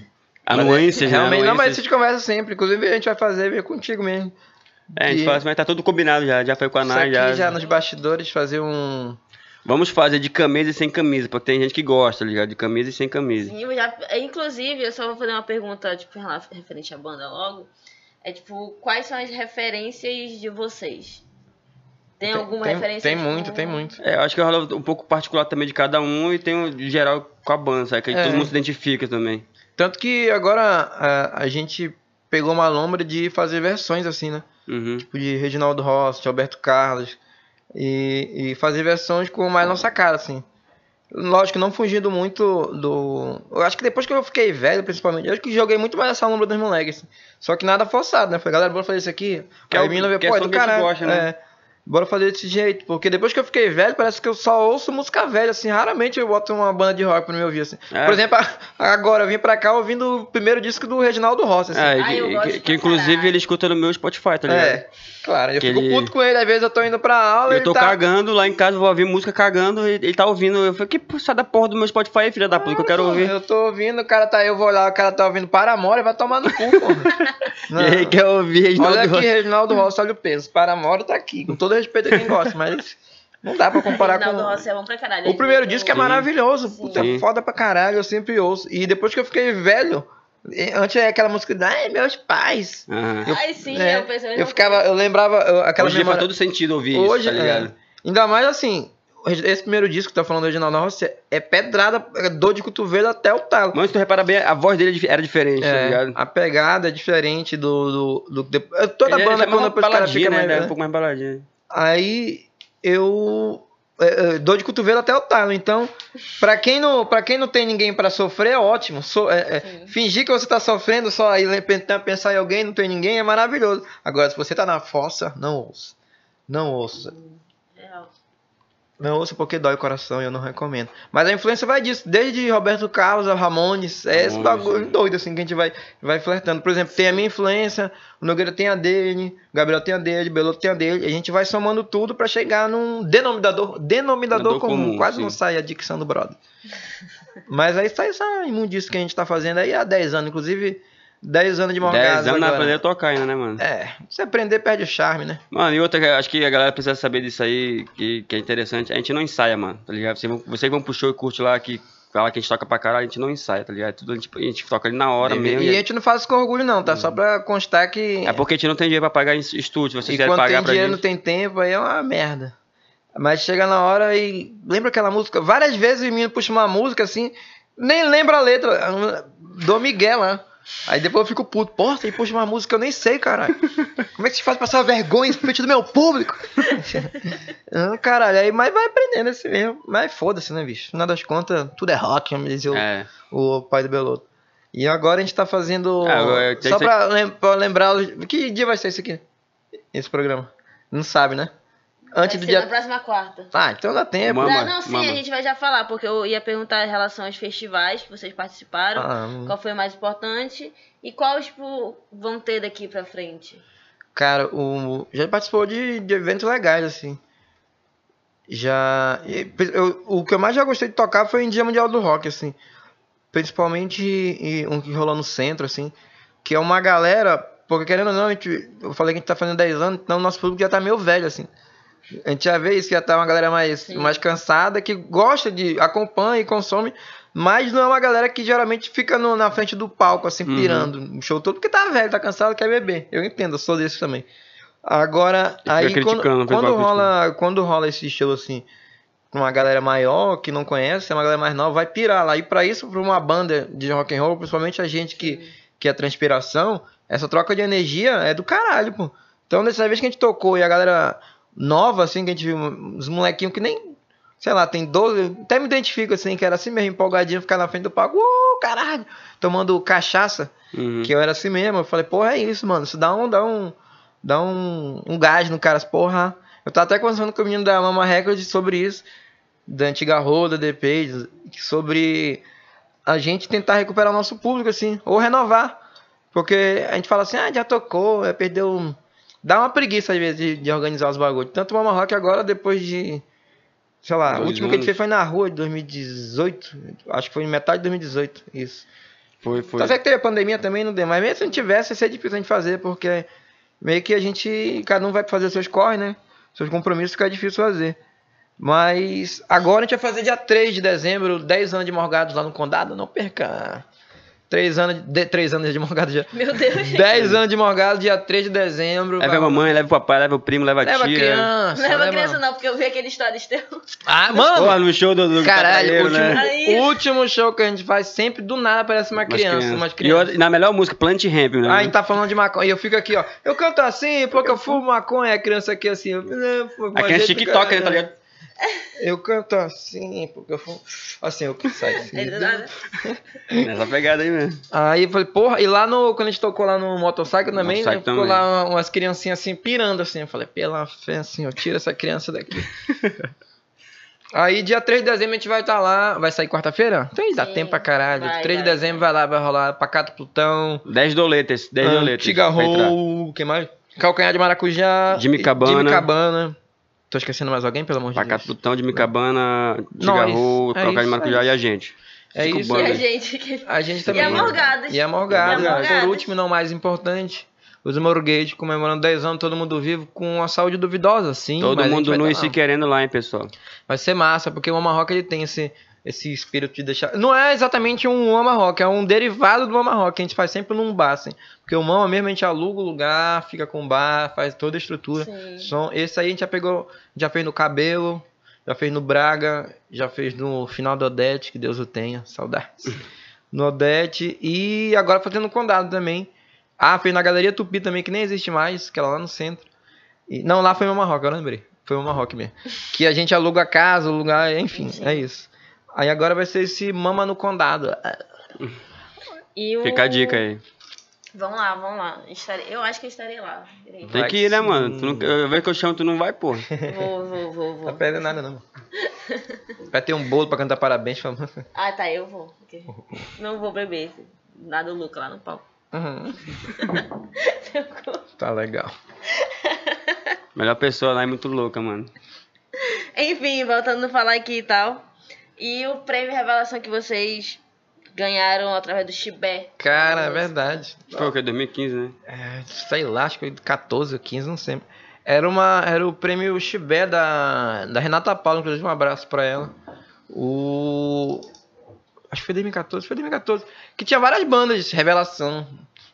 Speaker 3: É-
Speaker 4: Anuências, né?
Speaker 3: Realmente, não, mas isso a gente conversa sempre. Inclusive, a gente vai fazer ver contigo mesmo.
Speaker 4: É, a gente
Speaker 3: que-
Speaker 4: fala assim, mas tá tudo combinado já, já foi com a
Speaker 3: aqui
Speaker 4: já.
Speaker 3: já... nos bastidores, fazer um...
Speaker 4: Vamos fazer de camisa e sem camisa, porque tem gente que gosta, tá ligado? De camisa e sem camisa.
Speaker 1: Sim, eu já, inclusive, eu só vou fazer uma pergunta, tipo, referente à banda logo. É tipo, quais são as referências de vocês? Tem, alguma
Speaker 3: tem,
Speaker 1: referência?
Speaker 3: Tem muito, tem muito.
Speaker 4: É, eu acho que rola um pouco particular também de cada um e tem o de geral com a banda, sabe? Que
Speaker 3: É.
Speaker 4: todo mundo se identifica também.
Speaker 3: Tanto que agora a, a gente pegou uma lombra de fazer versões assim, né?
Speaker 4: Uhum.
Speaker 3: Tipo de Reginaldo Rossi, de Alberto Carlos. E, e fazer versões com mais nossa cara, assim. Lógico, não fugindo muito do. Eu acho que depois que eu fiquei velho, principalmente, eu acho que joguei muito mais essa lombra dos moleques. assim. Só que nada forçado, né? Foi, galera, bora fazer isso aqui.
Speaker 4: Que é
Speaker 3: Aí
Speaker 4: o-
Speaker 3: menina vê,
Speaker 4: é
Speaker 3: pô, é do caralho.
Speaker 4: gosta, né?
Speaker 3: É. bora fazer desse jeito. Porque depois que eu fiquei velho, parece que eu só ouço música velha, assim. Raramente eu boto uma banda de rock pra me ouvir, assim.
Speaker 4: É.
Speaker 3: Por exemplo, agora eu vim pra cá ouvindo o primeiro disco do Reginaldo Rossi, assim.
Speaker 4: É,
Speaker 1: eu
Speaker 4: que, que- inclusive ele escuta no meu Spotify, tá ligado?
Speaker 3: É, claro, eu
Speaker 4: Que
Speaker 3: fico
Speaker 4: ele-
Speaker 3: puto com ele, às vezes eu tô indo pra aula e
Speaker 4: Eu tô
Speaker 3: ele tá...
Speaker 4: cagando lá em casa, vou ouvir música cagando, e ele tá ouvindo. Eu falei, que p- sai da porra do meu Spotify aí, filha da puta, que eu quero ouvir.
Speaker 3: Eu tô ouvindo, o cara tá aí, eu vou olhar, o cara tá ouvindo Paramore, vai tomar no cu, porra.
Speaker 4: E aí quer ouvir Reginaldo
Speaker 3: Olha aqui. Reginaldo Rossi, olha o peso. Paramore tá aqui, com todo respeito a quem gosta, mas não dá pra comparar
Speaker 1: Reginaldo
Speaker 3: com...
Speaker 1: Rossi é bom pra caralho.
Speaker 3: O primeiro disco é maravilhoso,
Speaker 1: Sim.
Speaker 3: puta,
Speaker 4: Sim.
Speaker 3: foda pra caralho, eu sempre ouço. E depois que eu fiquei velho, antes é aquela música, ai, meus pais.
Speaker 4: Aham.
Speaker 3: Eu-
Speaker 1: Ai, sim,
Speaker 3: É,
Speaker 1: eu pensei a
Speaker 3: eu ficava, eu lembrava eu- aquela
Speaker 4: Hoje em dia faz
Speaker 3: memória...
Speaker 4: todo sentido ouvir
Speaker 3: Hoje,
Speaker 4: isso, tá ligado?
Speaker 3: é. Ainda mais assim, esse primeiro disco que tá falando do Reginaldo Rossi é pedrada, é dor de cotovelo até o talo.
Speaker 4: Mas se tu reparar bem, a voz dele é era diferente, tá
Speaker 3: É,
Speaker 4: ligado?
Speaker 3: a pegada é diferente do. do, do- de- toda
Speaker 4: Ele é-
Speaker 3: banda,
Speaker 4: ele é
Speaker 3: quando depois o cara fica
Speaker 4: né?
Speaker 3: mais.
Speaker 4: É
Speaker 3: né?
Speaker 4: um pouco mais baladinha.
Speaker 3: Aí eu. é, é, dor de cotovelo até o talo. Então, pra quem não, pra quem não tem ninguém pra sofrer, é ótimo. So- é- é, fingir que você tá sofrendo, só aí pensar em alguém, não tem ninguém, é maravilhoso. Agora, se você tá na fossa, não ouça. Não ouça. Não ouça porque dói o coração e eu não recomendo. Mas a influência vai disso, desde Roberto Carlos a Ramones, é esse bagulho doido assim que a gente vai, vai flertando. Por exemplo, tem a minha influência, o Nogueira tem a dele, o Gabriel tem a dele, o Beloto tem a dele, a gente vai somando tudo pra chegar num denominador, denominador
Speaker 4: Denominador
Speaker 3: comum.
Speaker 4: comum,
Speaker 3: Quase
Speaker 4: sim.
Speaker 3: não sai a dicção do brother. Mas aí sai essa imundice que a gente tá fazendo aí há 10 anos, inclusive 10 anos de morgado.
Speaker 4: 10 anos
Speaker 3: agora.
Speaker 4: aprender a tocar ainda, né, mano?
Speaker 3: É, se aprender perde o charme, né?
Speaker 4: Mano, e outra, acho que a galera precisa saber disso aí, que, que é interessante. A gente não ensaia, mano, tá ligado? Vocês vão, vocês vão pro show e curte lá, que fala que a gente toca pra caralho, a gente não ensaia, tá ligado? Tudo a gente, a gente toca ali na hora
Speaker 3: e,
Speaker 4: mesmo.
Speaker 3: e a
Speaker 4: E
Speaker 3: gente não faz isso com orgulho não, tá? Só pra constar que...
Speaker 4: é porque a gente não tem dinheiro pra pagar em estúdio, vocês
Speaker 3: quando
Speaker 4: pagar
Speaker 3: tem
Speaker 4: pra
Speaker 3: dinheiro
Speaker 4: gente.
Speaker 3: não tem tempo, aí é uma merda. Mas chega na hora e lembra aquela música. Várias vezes o menino puxa uma música assim, nem lembra a letra. Do Miguel lá. Aí depois eu fico puto. Porra, você puxa uma música que eu nem sei, caralho. Como é que se faz passar vergonha em frente do meu público? Caralho. Aí, mas vai aprendendo assim mesmo. Mas foda-se, né, bicho? No final das contas, tudo é rock, como dizia o,
Speaker 4: É.
Speaker 3: o pai do Beloto. E agora a gente tá fazendo.
Speaker 4: É, agora
Speaker 3: só pra, lem pra lembrar. Que dia vai ser isso aqui? Esse programa? Não sabe, né? Antes
Speaker 1: Vai
Speaker 3: do
Speaker 1: ser na
Speaker 3: dia.
Speaker 1: próxima quarta.
Speaker 3: Ah, então dá tempo.
Speaker 4: Mama,
Speaker 1: Não, não, sim,
Speaker 4: mama.
Speaker 1: a gente vai já falar, porque eu ia perguntar em relação aos festivais que vocês participaram,
Speaker 3: Ah, hum.
Speaker 1: qual foi o mais importante e qual, tipo, vão ter daqui pra frente.
Speaker 3: Cara, o, já participou de, de eventos legais, assim. Já. eu- o que eu mais já gostei de tocar foi em Dia Mundial do Rock, assim. Principalmente e, um que rolou no centro, assim. Que é uma galera. Porque querendo ou não, a gente, eu falei que a gente tá fazendo 10 anos, então o nosso público já tá meio velho, assim. A gente já vê isso, que já tá uma galera mais,
Speaker 1: Sim.
Speaker 3: mais cansada, que gosta de. acompanha e consome. Mas não é uma galera que geralmente fica no- na frente do palco, assim,
Speaker 4: Uhum.
Speaker 3: pirando o show todo, porque tá velho, tá cansado, quer beber. Eu entendo, eu sou desse também. Agora, aí quando, quando rola, quando rola esse show assim, com uma galera maior que não conhece, é uma galera mais nova, vai pirar lá. E pra isso, pra uma banda de rock and roll, principalmente a gente que, que é transpiração, essa troca de energia é do caralho, pô. Então, dessa vez que a gente tocou e a galera nova, assim, que a gente viu, uns molequinhos que nem, sei lá, tem 12, até me identifico assim, que era assim mesmo, empolgadinho, ficar na frente do palco, uh, caralho, tomando cachaça.
Speaker 4: Uhum.
Speaker 3: Que eu era assim mesmo. Eu falei, porra, é isso, mano. Isso dá um, dá um, dá um, um gás no cara. Porra. Eu tava até conversando com o menino da Mama Record sobre isso, da antiga roda, DP, sobre a gente tentar recuperar o nosso público, assim, ou renovar. Porque a gente fala assim, ah, já tocou, é, perdeu. Dá uma preguiça às vezes de, de organizar os bagulhos. Tanto o Mama Rock agora, depois de. Sei lá, o
Speaker 4: Dois
Speaker 3: último que a gente
Speaker 4: anos.
Speaker 3: fez foi na rua de 2018. Acho que foi em metade de 2018. Isso.
Speaker 4: Foi, foi.
Speaker 3: Tá certo que teve a pandemia também, não deu. Mas mesmo se não tivesse, ia ser difícil a gente fazer, porque meio que a gente. Cada um vai fazer seus corre, né? Seus compromissos fica difícil fazer. Mas agora a gente vai fazer dia 3 de dezembro, 10 anos de morgados lá no condado. Não perca. 3 anos de, 3 anos de morgado já.
Speaker 1: Meu Deus.
Speaker 3: 10 anos de morgado, dia 3 de dezembro.
Speaker 4: Leva a mamãe, leva o papai, leva o primo, leva a
Speaker 3: Leva
Speaker 4: tia.
Speaker 3: criança.
Speaker 1: Não leva
Speaker 3: leva-
Speaker 1: criança não, porque eu vi aquele stories teu.
Speaker 3: Ah, mano!
Speaker 4: Porra, no show do, do
Speaker 3: Caralho, último,
Speaker 4: né?
Speaker 3: Último show que a gente faz sempre, do nada aparece uma criança.
Speaker 4: crianças.
Speaker 3: Umas
Speaker 4: E eu- na melhor música, Plant Ramp, né?
Speaker 3: Ah, a gente tá falando de maconha. E eu fico aqui, ó. Eu canto assim porque eu fumo maconha. A criança aqui assim. Eu, né, fumo
Speaker 4: A criança
Speaker 3: jeito do
Speaker 4: TikTok, né, tá ligado?
Speaker 3: Eu canto assim, porque eu fui. Assim, eu que saio. Assim,
Speaker 1: É nada.
Speaker 4: Nessa pegada aí mesmo.
Speaker 3: Aí eu falei, porra, e lá no. Quando a gente tocou lá no motorcycle também,
Speaker 4: Motorcycle
Speaker 3: ficou
Speaker 4: também.
Speaker 3: lá umas criancinhas assim, pirando assim. Eu falei, pela fé, assim, eu tiro essa criança daqui. Aí dia 3 de dezembro a gente vai estar lá. Vai sair quarta-feira? Então aí dá
Speaker 1: Sim,
Speaker 3: tempo pra caralho.
Speaker 1: vai,
Speaker 3: 3 de dezembro vai lá, vai rolar Pacato Plutão.
Speaker 4: 10 doletas, 10 doletas. Entrar.
Speaker 3: Roll, que mais? Calcanhar de Maracujá.
Speaker 4: Jimmy Cabana.
Speaker 3: Jimmy Cabana. Tô esquecendo mais alguém, pelo amor de
Speaker 4: Pacato
Speaker 3: Deus?
Speaker 4: Plutão, de Micabana,
Speaker 3: Nós.
Speaker 4: Digarro,
Speaker 3: É
Speaker 4: Trocar de
Speaker 3: isso,
Speaker 4: Maracujá
Speaker 3: é
Speaker 4: e a gente.
Speaker 3: É
Speaker 4: Cinco
Speaker 3: isso.
Speaker 1: E a gente que.
Speaker 3: A gente
Speaker 1: E
Speaker 3: também.
Speaker 1: a Morgadas.
Speaker 3: E a Morgada.
Speaker 1: E a Morgadas.
Speaker 3: Por último, e não mais importante, os Morgate comemorando 10 anos, todo mundo vivo, com a saúde duvidosa, sim.
Speaker 4: Todo mundo nu
Speaker 3: tá
Speaker 4: e se querendo lá, hein, pessoal.
Speaker 3: Vai ser massa, porque o Mama Rock ele tem esse, esse espírito de deixar. Não é exatamente um Mama Rock, é um derivado do Mama Rock, que a gente faz sempre num bar, assim. Porque o Mama mesmo a gente aluga o lugar, fica com o bar, faz toda a estrutura.
Speaker 1: Sim.
Speaker 3: Som, esse aí a gente já pegou, já fez no Cabelo, já fez no Braga, já fez no final do Odete, que Deus o tenha, saudades. No Odete e agora fazendo no Condado também. Ah, fez na Galeria Tupi também, que nem existe mais, que era lá no centro. E- não, lá foi Mama Rock, eu lembrei. Foi Mama Rock mesmo. Que a gente aluga a casa, o lugar, enfim,
Speaker 1: Sim.
Speaker 3: é isso. Aí agora vai ser esse Mama no Condado.
Speaker 1: E o...
Speaker 4: Fica a dica aí.
Speaker 1: Vamos lá, vamos lá. Estarei... Eu acho que eu estarei lá. Peraí.
Speaker 4: Tem que ir, né, mano? Tu não... Eu vejo que eu chamo, tu não vai, pô.
Speaker 1: Vou, vou, vou,
Speaker 3: Não
Speaker 1: vou.
Speaker 3: perde nada, não. Vai ter um bolo pra cantar parabéns. falando.
Speaker 1: Ah, tá, eu vou. Não vou beber. Nada Luca lá no palco.
Speaker 3: Uhum. Tá legal.
Speaker 4: Melhor pessoa lá é muito louca, mano.
Speaker 1: Enfim, voltando a falar aqui e tal. E o prêmio Revelação que vocês ganharam através do Chibé.
Speaker 3: Cara, é verdade.
Speaker 4: Foi o que? 2015, né?
Speaker 3: É, sei lá, acho que foi 14 ou 15, não sei. Era, uma, era o prêmio Chibé da, da Renata Paula, inclusive um abraço pra ela. O. Acho que foi 2014, foi 2014. Que tinha várias bandas de revelação.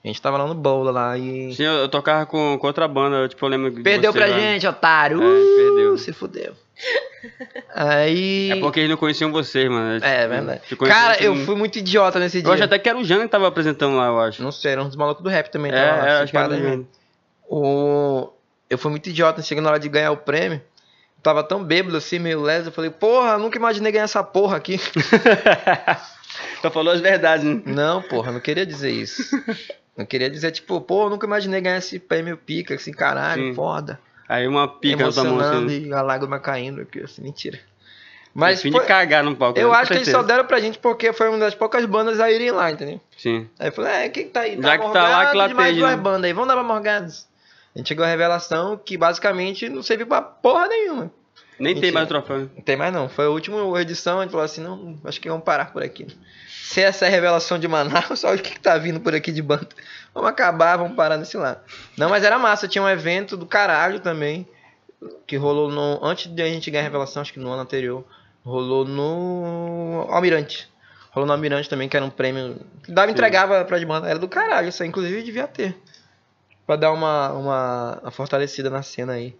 Speaker 3: A gente tava lá no Bola lá e.
Speaker 4: Sim, eu, eu tocava com, com outra banda, eu, tipo, eu lembro de
Speaker 3: Perdeu
Speaker 4: você
Speaker 3: pra
Speaker 4: lá.
Speaker 3: gente, otário!
Speaker 4: É,
Speaker 3: Uh,
Speaker 4: perdeu.
Speaker 3: Se fudeu. Aí.
Speaker 4: É porque eles não conheciam vocês, mano.
Speaker 3: É verdade.
Speaker 4: Te conheciam
Speaker 3: Cara,
Speaker 4: assim,
Speaker 3: eu fui muito idiota nesse dia.
Speaker 4: Eu acho até que era o Jânio que tava apresentando lá, eu acho.
Speaker 3: Não sei, era um dos malucos do rap também.
Speaker 4: É,
Speaker 3: lá,
Speaker 4: é, acho que era o
Speaker 3: né?
Speaker 4: Jânio.
Speaker 3: O... Eu fui muito idiota, chegando na hora de ganhar o prêmio. Eu tava tão bêbado assim, meio leso. Eu falei, porra, nunca imaginei ganhar essa porra aqui.
Speaker 4: Então falou as verdades, né?
Speaker 3: não, porra, não queria dizer isso. Não queria dizer, tipo, pô, nunca imaginei ganhar esse prêmio pica, assim, caralho,
Speaker 4: Sim.
Speaker 3: foda.
Speaker 4: Aí uma pica tua mão, assim.
Speaker 3: e a lágrima caindo aqui, assim, mentira. Mas
Speaker 4: Fim
Speaker 3: foi-
Speaker 4: de cagar no palco.
Speaker 3: eu
Speaker 4: né?
Speaker 3: Acho que eles só deram pra gente porque foi uma das poucas bandas a irem lá, entendeu?
Speaker 4: Sim.
Speaker 3: Aí eu falei, é, quem tá aí?
Speaker 4: Já que tá lá, que lá
Speaker 3: mais duas
Speaker 4: né?
Speaker 3: bandas aí, vamos dar pra Morgados. A gente chegou à revelação que basicamente não serviu pra porra nenhuma.
Speaker 4: Nem tem
Speaker 3: Mentira.
Speaker 4: mais o troféu. né?
Speaker 3: Não tem mais não. Foi a última edição, a gente falou assim, não, acho que vamos parar por aqui. Se essa é a revelação de Manaus, olha o que, que tá vindo por aqui de banda. Vamos acabar, vamos parar nesse lado. Não, mas era massa, tinha um evento do caralho também, que rolou no. Antes de a gente ganhar a revelação, acho que no ano anterior, rolou no Almirante. Rolou no Almirante também, que era um prêmio. Que dava,
Speaker 4: Sim.
Speaker 3: entregava pra de banda. Era do caralho, isso aí, inclusive devia ter. Pra dar uma, uma, uma fortalecida na cena aí.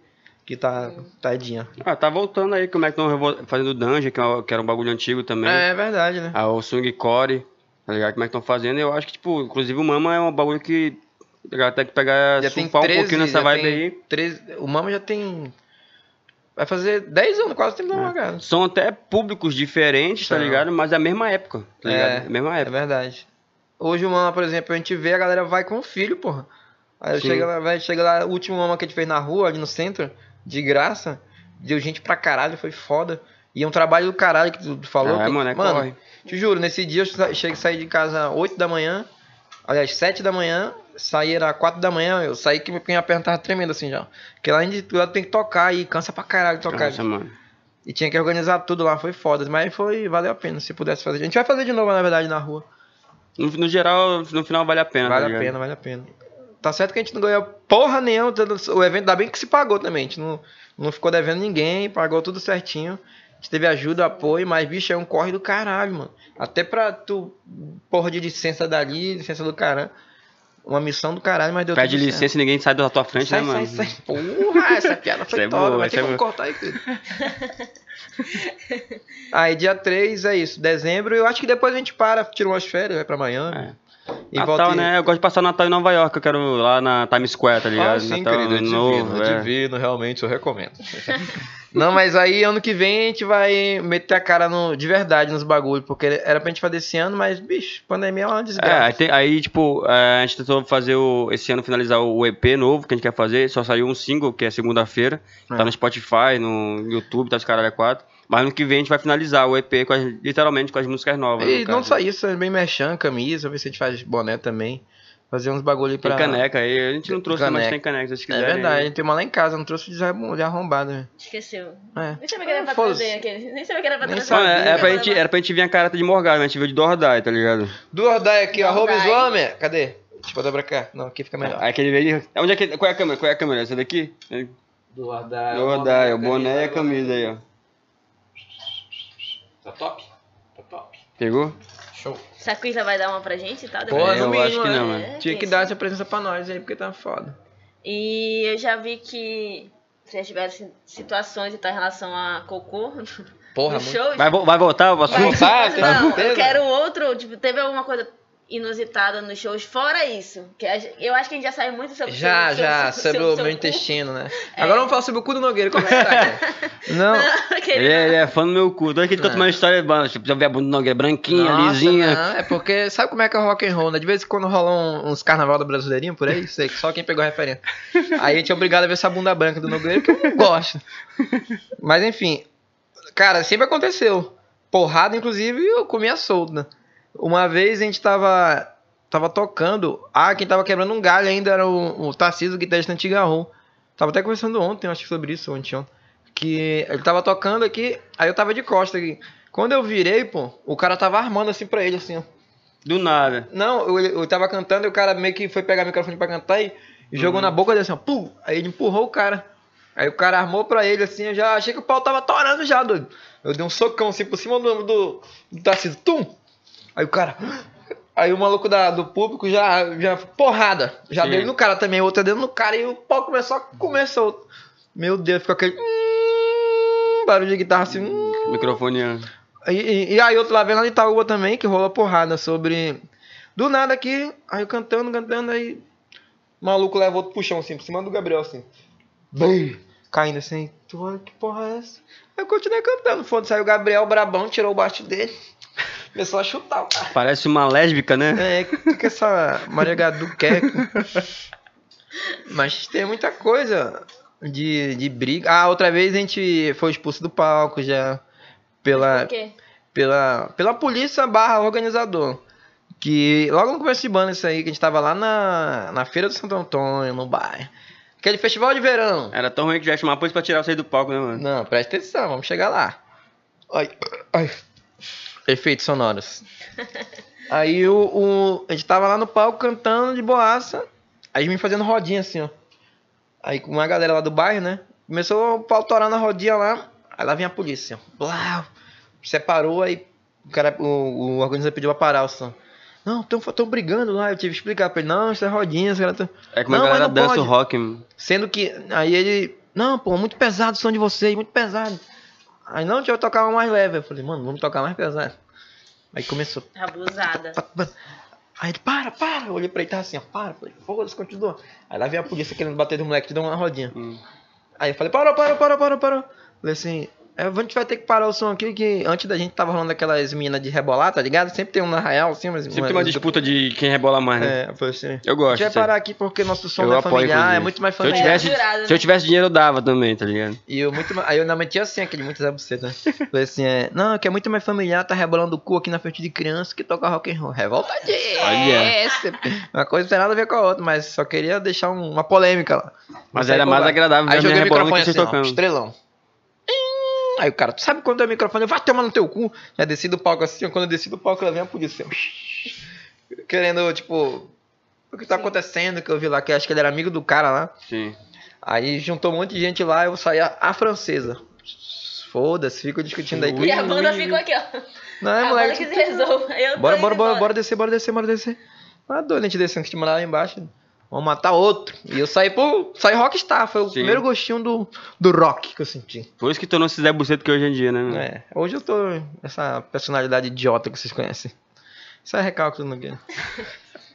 Speaker 3: Que tá tadinha.
Speaker 4: Ah, tá voltando aí, como é que estão fazendo Dungeon, que é que era um bagulho antigo também.
Speaker 3: É, é verdade, né?
Speaker 4: Ah, o Swing Core, tá ligado? Como é que estão fazendo? Eu acho que, tipo, inclusive o Mama é um bagulho que a galera tem que pegar,
Speaker 3: Já tem
Speaker 4: surfar
Speaker 3: 13,
Speaker 4: um pouquinho nessa
Speaker 3: já
Speaker 4: vibe
Speaker 3: tem
Speaker 4: aí.
Speaker 3: 13 o Mama já tem. Vai fazer 10 anos, quase tempo da Morgado.
Speaker 4: São até públicos diferentes, tá
Speaker 3: São.
Speaker 4: ligado? Mas é a mesma época, tá ligado?
Speaker 3: É,
Speaker 4: É a mesma
Speaker 3: É
Speaker 4: época.
Speaker 3: verdade. Hoje o Mama, por exemplo, a gente vê a galera vai com o filho, porra. Aí chega lá, vai, chega lá, o último Mama que a gente fez na rua, ali no centro, de graça, deu gente pra caralho, foi foda. E é um trabalho do caralho que tu falou.
Speaker 4: É,
Speaker 3: que-
Speaker 4: mano, é
Speaker 3: mano,
Speaker 4: corre.
Speaker 3: te juro, nesse dia eu cheguei saí de casa 8 da manhã, aliás, 7 da manhã, saí era 4 da manhã, eu saí que minha perna tava tremendo assim já. Porque lá de tudo tem que tocar e cansa pra caralho tocar.
Speaker 4: Nossa, mano.
Speaker 3: E tinha que organizar tudo lá, foi foda. Mas foi, valeu a pena se pudesse fazer. A gente vai fazer de novo, na verdade, na rua.
Speaker 4: No, no geral, no final vale a pena, tá
Speaker 3: Vale a
Speaker 4: ligado?
Speaker 3: pena, vale a pena. Tá certo que a gente não ganhou porra nenhuma. O evento ainda bem que se pagou também. A gente não, não ficou devendo ninguém, pagou tudo certinho. A gente teve ajuda, apoio, mas, bicho, é um corre do caralho, mano. Até pra tu, porra de licença dali, licença do caralho. Uma missão do caralho, mas deu
Speaker 4: Pede
Speaker 3: tudo certo.
Speaker 4: licença e ninguém sai da tua frente,
Speaker 3: Sai,
Speaker 4: né,
Speaker 3: sai,
Speaker 4: mano?
Speaker 3: sai. Porra, essa piada foi
Speaker 4: é
Speaker 3: top.
Speaker 4: boa,
Speaker 3: Vai ter
Speaker 4: é
Speaker 3: como
Speaker 4: boa.
Speaker 3: cortar aí, filho. Aí dia 3 é isso. Dezembro, eu acho que depois a gente para, tira umas férias, vai pra Miami.
Speaker 4: É.
Speaker 3: E
Speaker 4: Natal,
Speaker 3: volta
Speaker 4: né? Eu gosto de passar Natal em Nova York. Eu quero lá na Times Square, tá ligado?
Speaker 5: Ah, sim,
Speaker 4: Natal,
Speaker 5: querido, é
Speaker 4: Ano
Speaker 5: divino,
Speaker 4: novo,
Speaker 5: é
Speaker 4: é.
Speaker 5: divino, realmente eu recomendo.
Speaker 3: Não, mas aí ano que vem a gente vai meter a cara no, de verdade nos bagulhos, porque era pra gente fazer esse ano, mas, bicho, pandemia é uma
Speaker 4: É,
Speaker 3: desgraça.
Speaker 4: tem- aí, tipo, é, a gente tentou fazer o, esse ano finalizar o EP novo que a gente quer fazer. Só saiu um single, que é segunda-feira.
Speaker 3: É.
Speaker 4: Tá no Spotify, no YouTube, tá os caralho a quatro. Mas ano que vem a gente vai finalizar o EP com as- literalmente com as músicas novas.
Speaker 3: e
Speaker 4: no
Speaker 3: não
Speaker 4: caso.
Speaker 3: só isso, é bem merchan, camisa, ver se a gente faz boné também. Fazer uns bagulho aí
Speaker 4: Tem
Speaker 3: pra.
Speaker 4: caneca aí. A gente não trouxe, mas
Speaker 3: Caneca.
Speaker 4: tem caneca. Se vocês
Speaker 3: É
Speaker 4: quiserem.
Speaker 3: verdade, tem uma lá em casa, não trouxe de arrom- de arrombado, né?
Speaker 1: Esqueceu.
Speaker 3: É.
Speaker 1: Nem sabia que era
Speaker 3: Ah,
Speaker 1: pra trazer aquele. Nem sabia que era pra trazer.
Speaker 4: É, é pra gente, era pra gente vir a cara de Morgado, mas a gente veio de Dordai, tá ligado?
Speaker 3: Do Ordai aqui,
Speaker 1: Do
Speaker 3: arroba. Islâmia. Cadê? Deixa eu botar pra cá. Não, aqui fica melhor.
Speaker 4: Aí aquele veio. de- Onde é que. Qual é a câmera? Qual é a câmera? Essa daqui?
Speaker 3: Do Ordai.
Speaker 4: Dordai, o boné e a camisa aí, ó.
Speaker 3: Tá top? Tá top.
Speaker 4: Pegou?
Speaker 3: Show.
Speaker 1: Se a vai dar uma pra gente, tá?
Speaker 3: Pô,
Speaker 4: eu
Speaker 3: mínimo,
Speaker 4: acho que
Speaker 3: né?
Speaker 4: não,
Speaker 1: É,
Speaker 3: Tinha que dar essa presença pra nós aí, porque tá foda.
Speaker 1: E eu já vi que vocês tiveram si- situações e tal em relação a cocô
Speaker 3: Porra,
Speaker 1: show.
Speaker 4: Vai, vai voltar o assunto?
Speaker 1: Mas,
Speaker 3: voltar,
Speaker 1: não, eu quero outro. Tipo, teve alguma coisa inusitada nos shows, fora isso. Que eu acho que a gente já saiu muito sobre
Speaker 3: Já,
Speaker 1: sobre-
Speaker 3: já,
Speaker 1: sobre-
Speaker 3: sobre o
Speaker 1: seu
Speaker 3: meu
Speaker 1: cu.
Speaker 3: intestino, né?
Speaker 1: É.
Speaker 3: Agora vamos falar sobre o cu do Nogueira, como é que tá, cara? Não.
Speaker 1: Aquele-
Speaker 4: Ele é, ele é fã do meu cu. Toda vez que ele conta
Speaker 3: Não.
Speaker 4: uma história, tipo, já vê a bunda do Nogueira branquinha,
Speaker 3: Nossa,
Speaker 4: lisinha.
Speaker 3: não, é porque sabe como é que é o rock and roll, né? De vez em quando rolam uns carnaval do brasileirinho por aí, sei que só quem pegou a referência. Aí a gente é obrigado a ver essa bunda branca do Nogueira que eu não gosto. Mas enfim, cara, sempre aconteceu. Porrada, inclusive, eu comia solto, né? Uma vez a gente tava, tava tocando. Ah, quem tava quebrando um galho ainda era o, o Tarcísio, guitarrista antiga Ron. Tava até conversando ontem, acho que sobre isso, ontem. Que ele tava tocando aqui, aí eu tava de costa aqui. Quando eu virei, pô, o cara tava armando assim pra ele, assim, ó.
Speaker 4: Do nada.
Speaker 3: Não, eu, eu tava cantando e o cara meio que foi pegar o microfone pra cantar e, e jogou na boca dele assim, ó. Pum! Aí ele empurrou o cara. Aí o cara armou pra ele assim, eu já achei que o pau tava torando já, doido. Eu dei um socão assim por cima do, do, do Tarcísio. Tum! Aí o cara. Aí o maluco da, do público já, já. Porrada! Já
Speaker 4: Sim.
Speaker 3: deu no cara também, outra dentro no cara e o pau começou a comer solto. Meu Deus, ficou aquele. hum, Barulho de guitarra assim. hum.
Speaker 4: Microfone.
Speaker 3: E, e, e aí outro lá vem lá de Itaúba também, que rola porrada sobre. Do nada aqui, aí eu cantando, cantando, aí. O maluco leva outro puxão assim, por cima do Gabriel assim. Bem, caindo assim. Tu olha que porra é essa? Aí eu continuei cantando. Foda-se, aí o Gabriel brabão tirou o baixo dele. Começou a chutar o cara.
Speaker 4: Parece uma lésbica, né?
Speaker 3: É, o que, que essa Maria Gadu quer? Mas tem muita coisa de, de briga. Ah, outra vez a gente foi expulso do palco já. Pela,
Speaker 1: Por quê?
Speaker 3: pela, pela polícia barra organizador. Que logo no começo de banda isso aí, que a gente tava lá na, na Feira do Santo Antônio, no bairro. Aquele festival de verão.
Speaker 4: Era tão ruim que já ia chamar a polícia pra tirar você do palco, né, mano?
Speaker 3: Não, presta atenção, vamos chegar lá. Ai, ai. Efeitos sonoros. Aí o, o- A gente tava lá no palco cantando de boaça. Aí me fazendo rodinha assim, ó. Aí com uma galera lá do bairro, né? Começou o pau torar na rodinha lá. Aí lá vinha a polícia, ó. Blau. Separou, aí o cara, o, o organizador pediu pra parar o som. Não, estão brigando lá. Eu tive que explicar pra ele. Não, isso é rodinha. Os caras tão...
Speaker 4: É como
Speaker 3: Não,
Speaker 4: a galera dança
Speaker 3: pode.
Speaker 4: o rock, mano.
Speaker 3: Sendo que. Aí ele. Não, pô, muito pesado o som de vocês, muito pesado. Aí não, deixa eu tocar uma mais leve. Eu falei, mano, vamos tocar mais pesado. Aí começou.
Speaker 1: Abusada.
Speaker 3: Aí ele, para, para. Eu olhei pra ele, tava assim, ó, para. Falei, foda-se, continua. Aí lá vem a polícia querendo bater no moleque, deu uma rodinha.
Speaker 4: Hum.
Speaker 3: Aí eu falei, parou, parou, parou, parou, parou. Falei assim, a gente vai ter que parar o som aqui, que antes da gente tava rolando aquelas minas de rebolar, tá ligado? Sempre tem um na real, assim, mas.
Speaker 4: Sempre tem uma disputa de quem rebola mais, né?
Speaker 3: É, eu falei assim.
Speaker 4: Eu
Speaker 3: A
Speaker 4: gosto.
Speaker 3: gente vai parar aqui porque nosso som
Speaker 4: Eu
Speaker 3: não é
Speaker 4: apoio,
Speaker 3: familiar, é muito mais
Speaker 4: Se eu
Speaker 3: familiar.
Speaker 4: tivesse,
Speaker 1: jurado,
Speaker 4: se eu tivesse dinheiro, eu dava também, tá ligado?
Speaker 3: E eu muito. Aí eu ainda metia assim, aquele muito Zé Buceta, né? Falei assim, é. Não, que é muito mais familiar, tá rebolando o cu aqui na frente de criança que toca rock and roll. Revoltadinho!
Speaker 4: Olha.
Speaker 3: É, uma coisa não tem nada a ver com a outra, mas só queria deixar um- uma polêmica lá.
Speaker 4: Mas
Speaker 3: Não
Speaker 4: era mais agradável ver
Speaker 3: Aí
Speaker 4: a
Speaker 3: joguei o
Speaker 4: rebolando
Speaker 3: microfone assim, ó,
Speaker 4: tocando.
Speaker 3: estrelão. Aí o cara, tu sabe quando é o microfone? Vai tomar no teu cu. Já desci do palco assim, ó, quando eu desci do palco, lá vem a polícia. Querendo, tipo. O que tá acontecendo? Que eu vi lá, que acho que ele era amigo do cara lá.
Speaker 4: Sim.
Speaker 3: Aí juntou um monte de gente lá, eu saí a, a francesa. Foda-se, fico discutindo aí.
Speaker 1: E a banda ficou aqui, ó.
Speaker 3: Não, é
Speaker 1: a banda
Speaker 3: moleque.
Speaker 1: que se resolve. Eu
Speaker 3: Bora, bora, bora, bora descer, bora descer, bora descer. Ah, doido, a gente descendo, que te mandar lá embaixo. Vamos matar outro. E eu saí por. Saí rockstar. Foi o
Speaker 4: Sim.
Speaker 3: primeiro gostinho do, do rock que eu senti.
Speaker 4: Por isso que tornou esse Zé Buceto que hoje em dia, né?
Speaker 3: É, hoje eu tô essa personalidade idiota que vocês conhecem. Isso é recalque no Nogueira.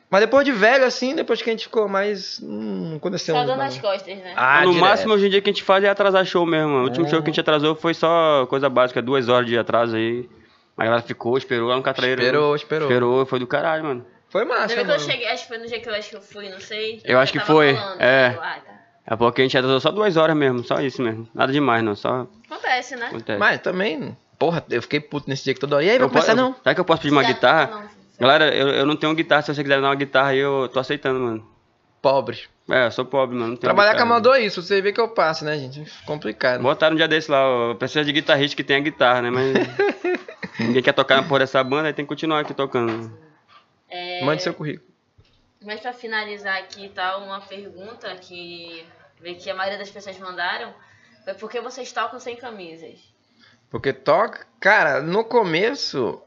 Speaker 3: Mas depois de velho, assim, depois que a gente ficou mais. Hum, não aconteceu
Speaker 1: Só dando as costas, né?
Speaker 3: Ah,
Speaker 4: no
Speaker 3: direto.
Speaker 4: máximo, hoje em dia, que a gente faz é atrasar show mesmo. O último
Speaker 3: É.
Speaker 4: show que a gente atrasou foi só coisa básica, duas horas de atraso aí. A galera ficou, esperou lá no Catraíra.
Speaker 3: Esperou, esperou.
Speaker 4: Esperou, foi do caralho, mano.
Speaker 3: Foi massa,
Speaker 1: que
Speaker 3: mano.
Speaker 1: eu cheguei, acho que foi no dia que eu acho que eu fui, não sei.
Speaker 4: Eu acho que foi,
Speaker 1: rolando,
Speaker 4: é.
Speaker 1: né? Eu, ah, tá.
Speaker 4: É porque a gente atrasou só duas horas mesmo, só isso mesmo. Nada demais, não, só
Speaker 1: Acontece, né?
Speaker 4: acontece.
Speaker 3: Mas também, porra, eu fiquei puto nesse dia que toda hora. E aí, vai começar não?
Speaker 4: Será que eu posso pedir uma
Speaker 1: Já-
Speaker 4: guitarra?
Speaker 1: não, não.
Speaker 4: Galera, eu, eu não tenho guitarra, se você quiser dar uma guitarra aí, eu tô aceitando, mano.
Speaker 3: Pobre.
Speaker 4: É, eu sou pobre, mano.
Speaker 3: Trabalhar com amador é isso, você vê que eu passo, né, gente? Complicado.
Speaker 4: Botaram um dia desse lá, ó, precisa de guitarrista que tenha guitarra, né? Mas ninguém quer tocar na porra dessa banda, aí tem que continuar aqui tocando.
Speaker 1: É,
Speaker 3: Mande seu currículo.
Speaker 1: Mas pra finalizar aqui, tá, uma pergunta que, que a maioria das pessoas mandaram. Foi por que vocês tocam sem camisas?
Speaker 3: Porque toca. Cara, no começo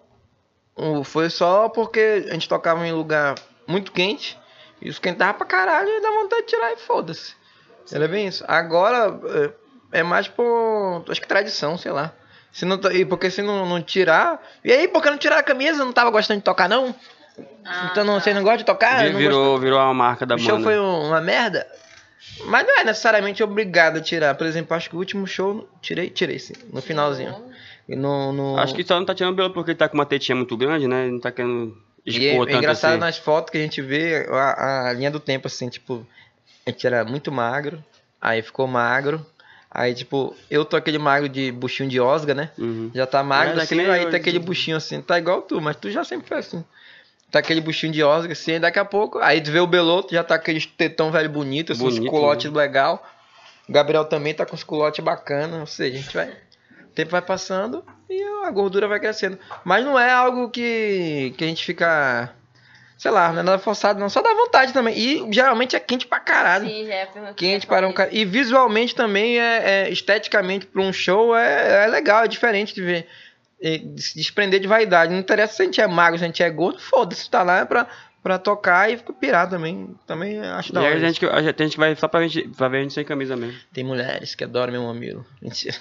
Speaker 3: foi só porque a gente tocava em lugar muito quente. E esquentava pra caralho e dá vontade de tirar e foda-se. Era bem isso. Agora é, é mais por. Acho que tradição, sei lá. Se não, porque se não, não tirar. E aí, porque não tirar a camisa, não tava gostando de tocar, não?
Speaker 1: Ah,
Speaker 3: então não, você não gosta de tocar? Não
Speaker 4: virou, virou uma marca da
Speaker 3: o show
Speaker 4: banda.
Speaker 3: foi um- uma merda. Mas não é necessariamente obrigado a tirar. Por exemplo, acho que o último show tirei, tirei sim, no finalzinho. E no, no-
Speaker 4: Acho que só não tá tirando pelo porque ele tá com uma tetinha muito grande, né? Não tá querendo
Speaker 3: E é,
Speaker 4: expor
Speaker 3: é
Speaker 4: tanto
Speaker 3: engraçado
Speaker 4: assim.
Speaker 3: nas fotos que a gente vê a, a linha do tempo, assim, tipo, a gente era muito magro, aí ficou magro, aí tipo, eu tô aquele magro de buchinho de osga, né?
Speaker 4: Uhum.
Speaker 3: Já tá magro
Speaker 4: é
Speaker 3: assim, aí
Speaker 4: eu,
Speaker 3: tá aquele buchinho assim, tá igual tu, mas tu já sempre foi assim. Tá aquele buchinho de osga assim, daqui a pouco, aí tu vê o Beloto, já tá aquele tetão velho bonito, assim,
Speaker 4: Bonito,
Speaker 3: uns culotes legal. O Gabriel também tá com os culotes bacana, ou seja, a gente vai. O tempo vai passando e a gordura vai crescendo. Mas não é algo que, que a gente fica. Sei lá, não é nada forçado, não. Só dá vontade também. E geralmente é quente pra caralho.
Speaker 1: Sim, já é
Speaker 3: Quente
Speaker 1: ia
Speaker 3: para um cara. E visualmente também, é, é, esteticamente, para um show, é, é legal, é diferente de ver. E de se desprender de vaidade. Não interessa se a gente é magro, se a gente é gordo, foda-se, tá lá pra, pra tocar e pirar também. Também acho
Speaker 4: E
Speaker 3: da
Speaker 4: aí
Speaker 3: hora.
Speaker 4: a gente, que- a gente, tem gente que vai só pra, gente, pra ver a gente sem camisa mesmo.
Speaker 3: Tem mulheres que adoram meu mamilo. Mentira.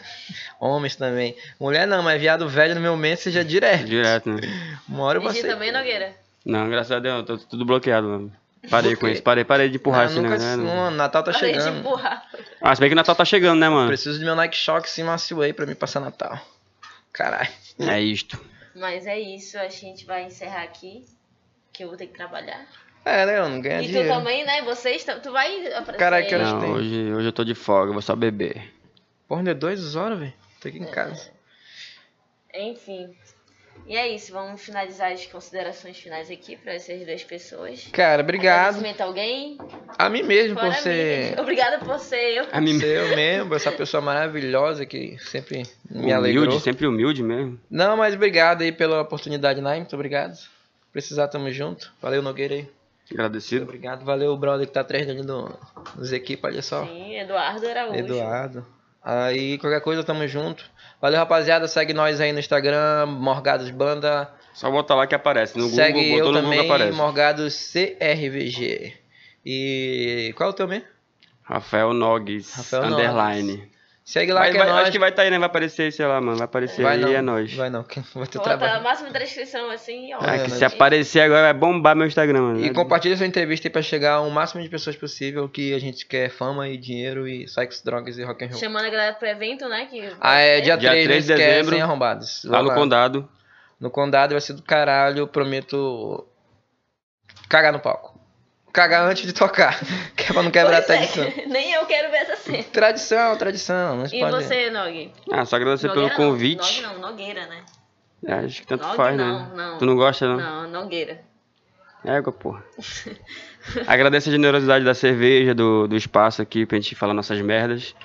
Speaker 3: Homens também. Mulher não, mas viado velho no meu mês seja direto.
Speaker 4: Direto, né?
Speaker 3: Uma hora eu vou
Speaker 1: Digi
Speaker 3: aceitar.
Speaker 1: também, Nogueira?
Speaker 4: Não, graças a Deus, tô tudo bloqueado, mano. Parei com isso, parei, parei de empurrar
Speaker 3: nunca,
Speaker 4: negócio. né?
Speaker 3: não, Natal tá
Speaker 1: Parei de
Speaker 3: chegando.
Speaker 1: empurrar.
Speaker 4: Ah, se bem que o Natal tá chegando, né, mano?
Speaker 3: Preciso do meu Nike Shox e Maciway pra mim passar Natal. Caralho.
Speaker 4: É isto.
Speaker 1: Mas é isso, a gente vai encerrar aqui. Que eu vou ter que trabalhar.
Speaker 3: É, né? Eu não ganho
Speaker 1: e
Speaker 3: dinheiro.
Speaker 1: tu também, né? Vocês, tu vai aparecer.
Speaker 3: Caralho, que horas
Speaker 4: Não,
Speaker 3: tem?
Speaker 4: hoje, hoje eu tô de folga, vou só beber.
Speaker 3: Porra, deu duas horas, velho. Tô aqui em casa.
Speaker 1: Enfim. E é isso, vamos finalizar as considerações finais aqui para essas duas pessoas.
Speaker 3: Cara, obrigado.
Speaker 1: Agradecimento a alguém?
Speaker 3: A mim mesmo
Speaker 1: Fora
Speaker 3: por ser.
Speaker 1: mim. Obrigada por ser eu.
Speaker 4: A mim
Speaker 3: Ser eu mesmo, essa pessoa maravilhosa que sempre me
Speaker 4: humilde,
Speaker 3: alegrou.
Speaker 4: sempre humilde mesmo.
Speaker 3: Não, mas obrigado aí pela oportunidade, Naim. Muito obrigado. Precisar, tamo junto. Valeu, Nogueira aí.
Speaker 4: Agradecido.
Speaker 3: Obrigado. Valeu, o brother que tá atrás dele do, dos equipes, olha só.
Speaker 1: Sim, Eduardo Araújo.
Speaker 3: Eduardo. Aí, qualquer coisa, tamo junto. Valeu, rapaziada. Segue nós aí no Instagram, Morgados Banda.
Speaker 4: Só botar lá que aparece. No
Speaker 3: Segue
Speaker 4: Google,
Speaker 3: eu
Speaker 4: no
Speaker 3: também,
Speaker 4: Google aparece.
Speaker 3: Morgados CRVG. E qual é o teu mesmo?
Speaker 4: Rafael Nogues,
Speaker 3: Rafael
Speaker 4: underline.
Speaker 3: Segue lá
Speaker 4: Vai-
Speaker 3: que é
Speaker 4: vai-
Speaker 3: nós.
Speaker 4: acho que vai estar aí, né? Vai aparecer, sei lá, mano. Vai aparecer
Speaker 3: Vai
Speaker 4: aí
Speaker 3: não,
Speaker 4: e é nóis.
Speaker 3: Vai não, que vai ter
Speaker 1: Bota a
Speaker 3: trabalho.
Speaker 1: máxima da descrição assim, ó.
Speaker 4: Ah,
Speaker 3: É,
Speaker 4: que se aparecer agora vai bombar meu Instagram, mano.
Speaker 3: E compartilha sua entrevista aí pra chegar ao máximo de pessoas possível que a gente quer fama e dinheiro e sexo, drogas e rock and roll.
Speaker 1: Chamando a galera pro evento, né? Que
Speaker 3: Ah, é dia,
Speaker 4: Dia
Speaker 3: 3,
Speaker 4: 3 de
Speaker 3: de dezembro. Sem arrombados.
Speaker 4: Lá no
Speaker 3: Vamos
Speaker 4: condado.
Speaker 3: No condado vai ser do caralho, prometo cagar no palco. Cagar antes de tocar, que é pra não quebrar a
Speaker 1: Pois é,
Speaker 3: tradição.
Speaker 1: Nem eu quero ver essa cena.
Speaker 3: Tradição, tradição, não
Speaker 1: E
Speaker 3: pode...
Speaker 1: você, Nog?
Speaker 4: Ah, só agradecer pelo
Speaker 1: Nogueira não,
Speaker 4: convite.
Speaker 1: Nog não, Nogueira, né?
Speaker 4: É, acho que tanto
Speaker 1: Nog
Speaker 4: faz,
Speaker 1: não,
Speaker 4: né?
Speaker 1: não.
Speaker 4: Tu não gosta, não?
Speaker 1: Não, Nogueira.
Speaker 4: Égua, porra. Agradeço a generosidade da cerveja, do, do espaço aqui pra gente falar nossas merdas.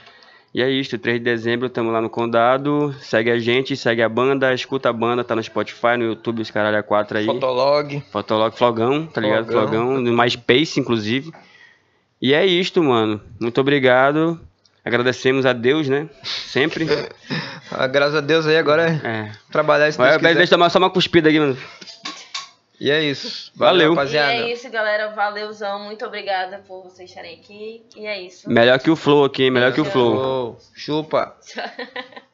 Speaker 4: E é isso, 3 de dezembro estamos lá no Condado. Segue a gente, segue a banda, escuta a banda, tá no Spotify, no YouTube, os caralho a 4 aí.
Speaker 3: Fotolog.
Speaker 4: Fotolog Flogão, tá ligado?
Speaker 3: Flogão.
Speaker 4: Flogão, no MySpace, inclusive. E é isto, mano. Muito obrigado. Agradecemos a Deus, né? Sempre.
Speaker 3: Ah, graças a Deus aí agora é
Speaker 4: É.
Speaker 3: trabalhar
Speaker 4: Olha,
Speaker 3: quiser.
Speaker 4: deixa eu tomar só uma cuspida aqui, mano.
Speaker 3: E é isso.
Speaker 4: Valeu.
Speaker 1: E
Speaker 3: rapaziada.
Speaker 1: é isso, galera. Valeuzão. Muito obrigada por vocês estarem aqui. E é isso.
Speaker 4: Melhor que o Flow aqui, hein? Melhor que o Flow.
Speaker 3: Chupa.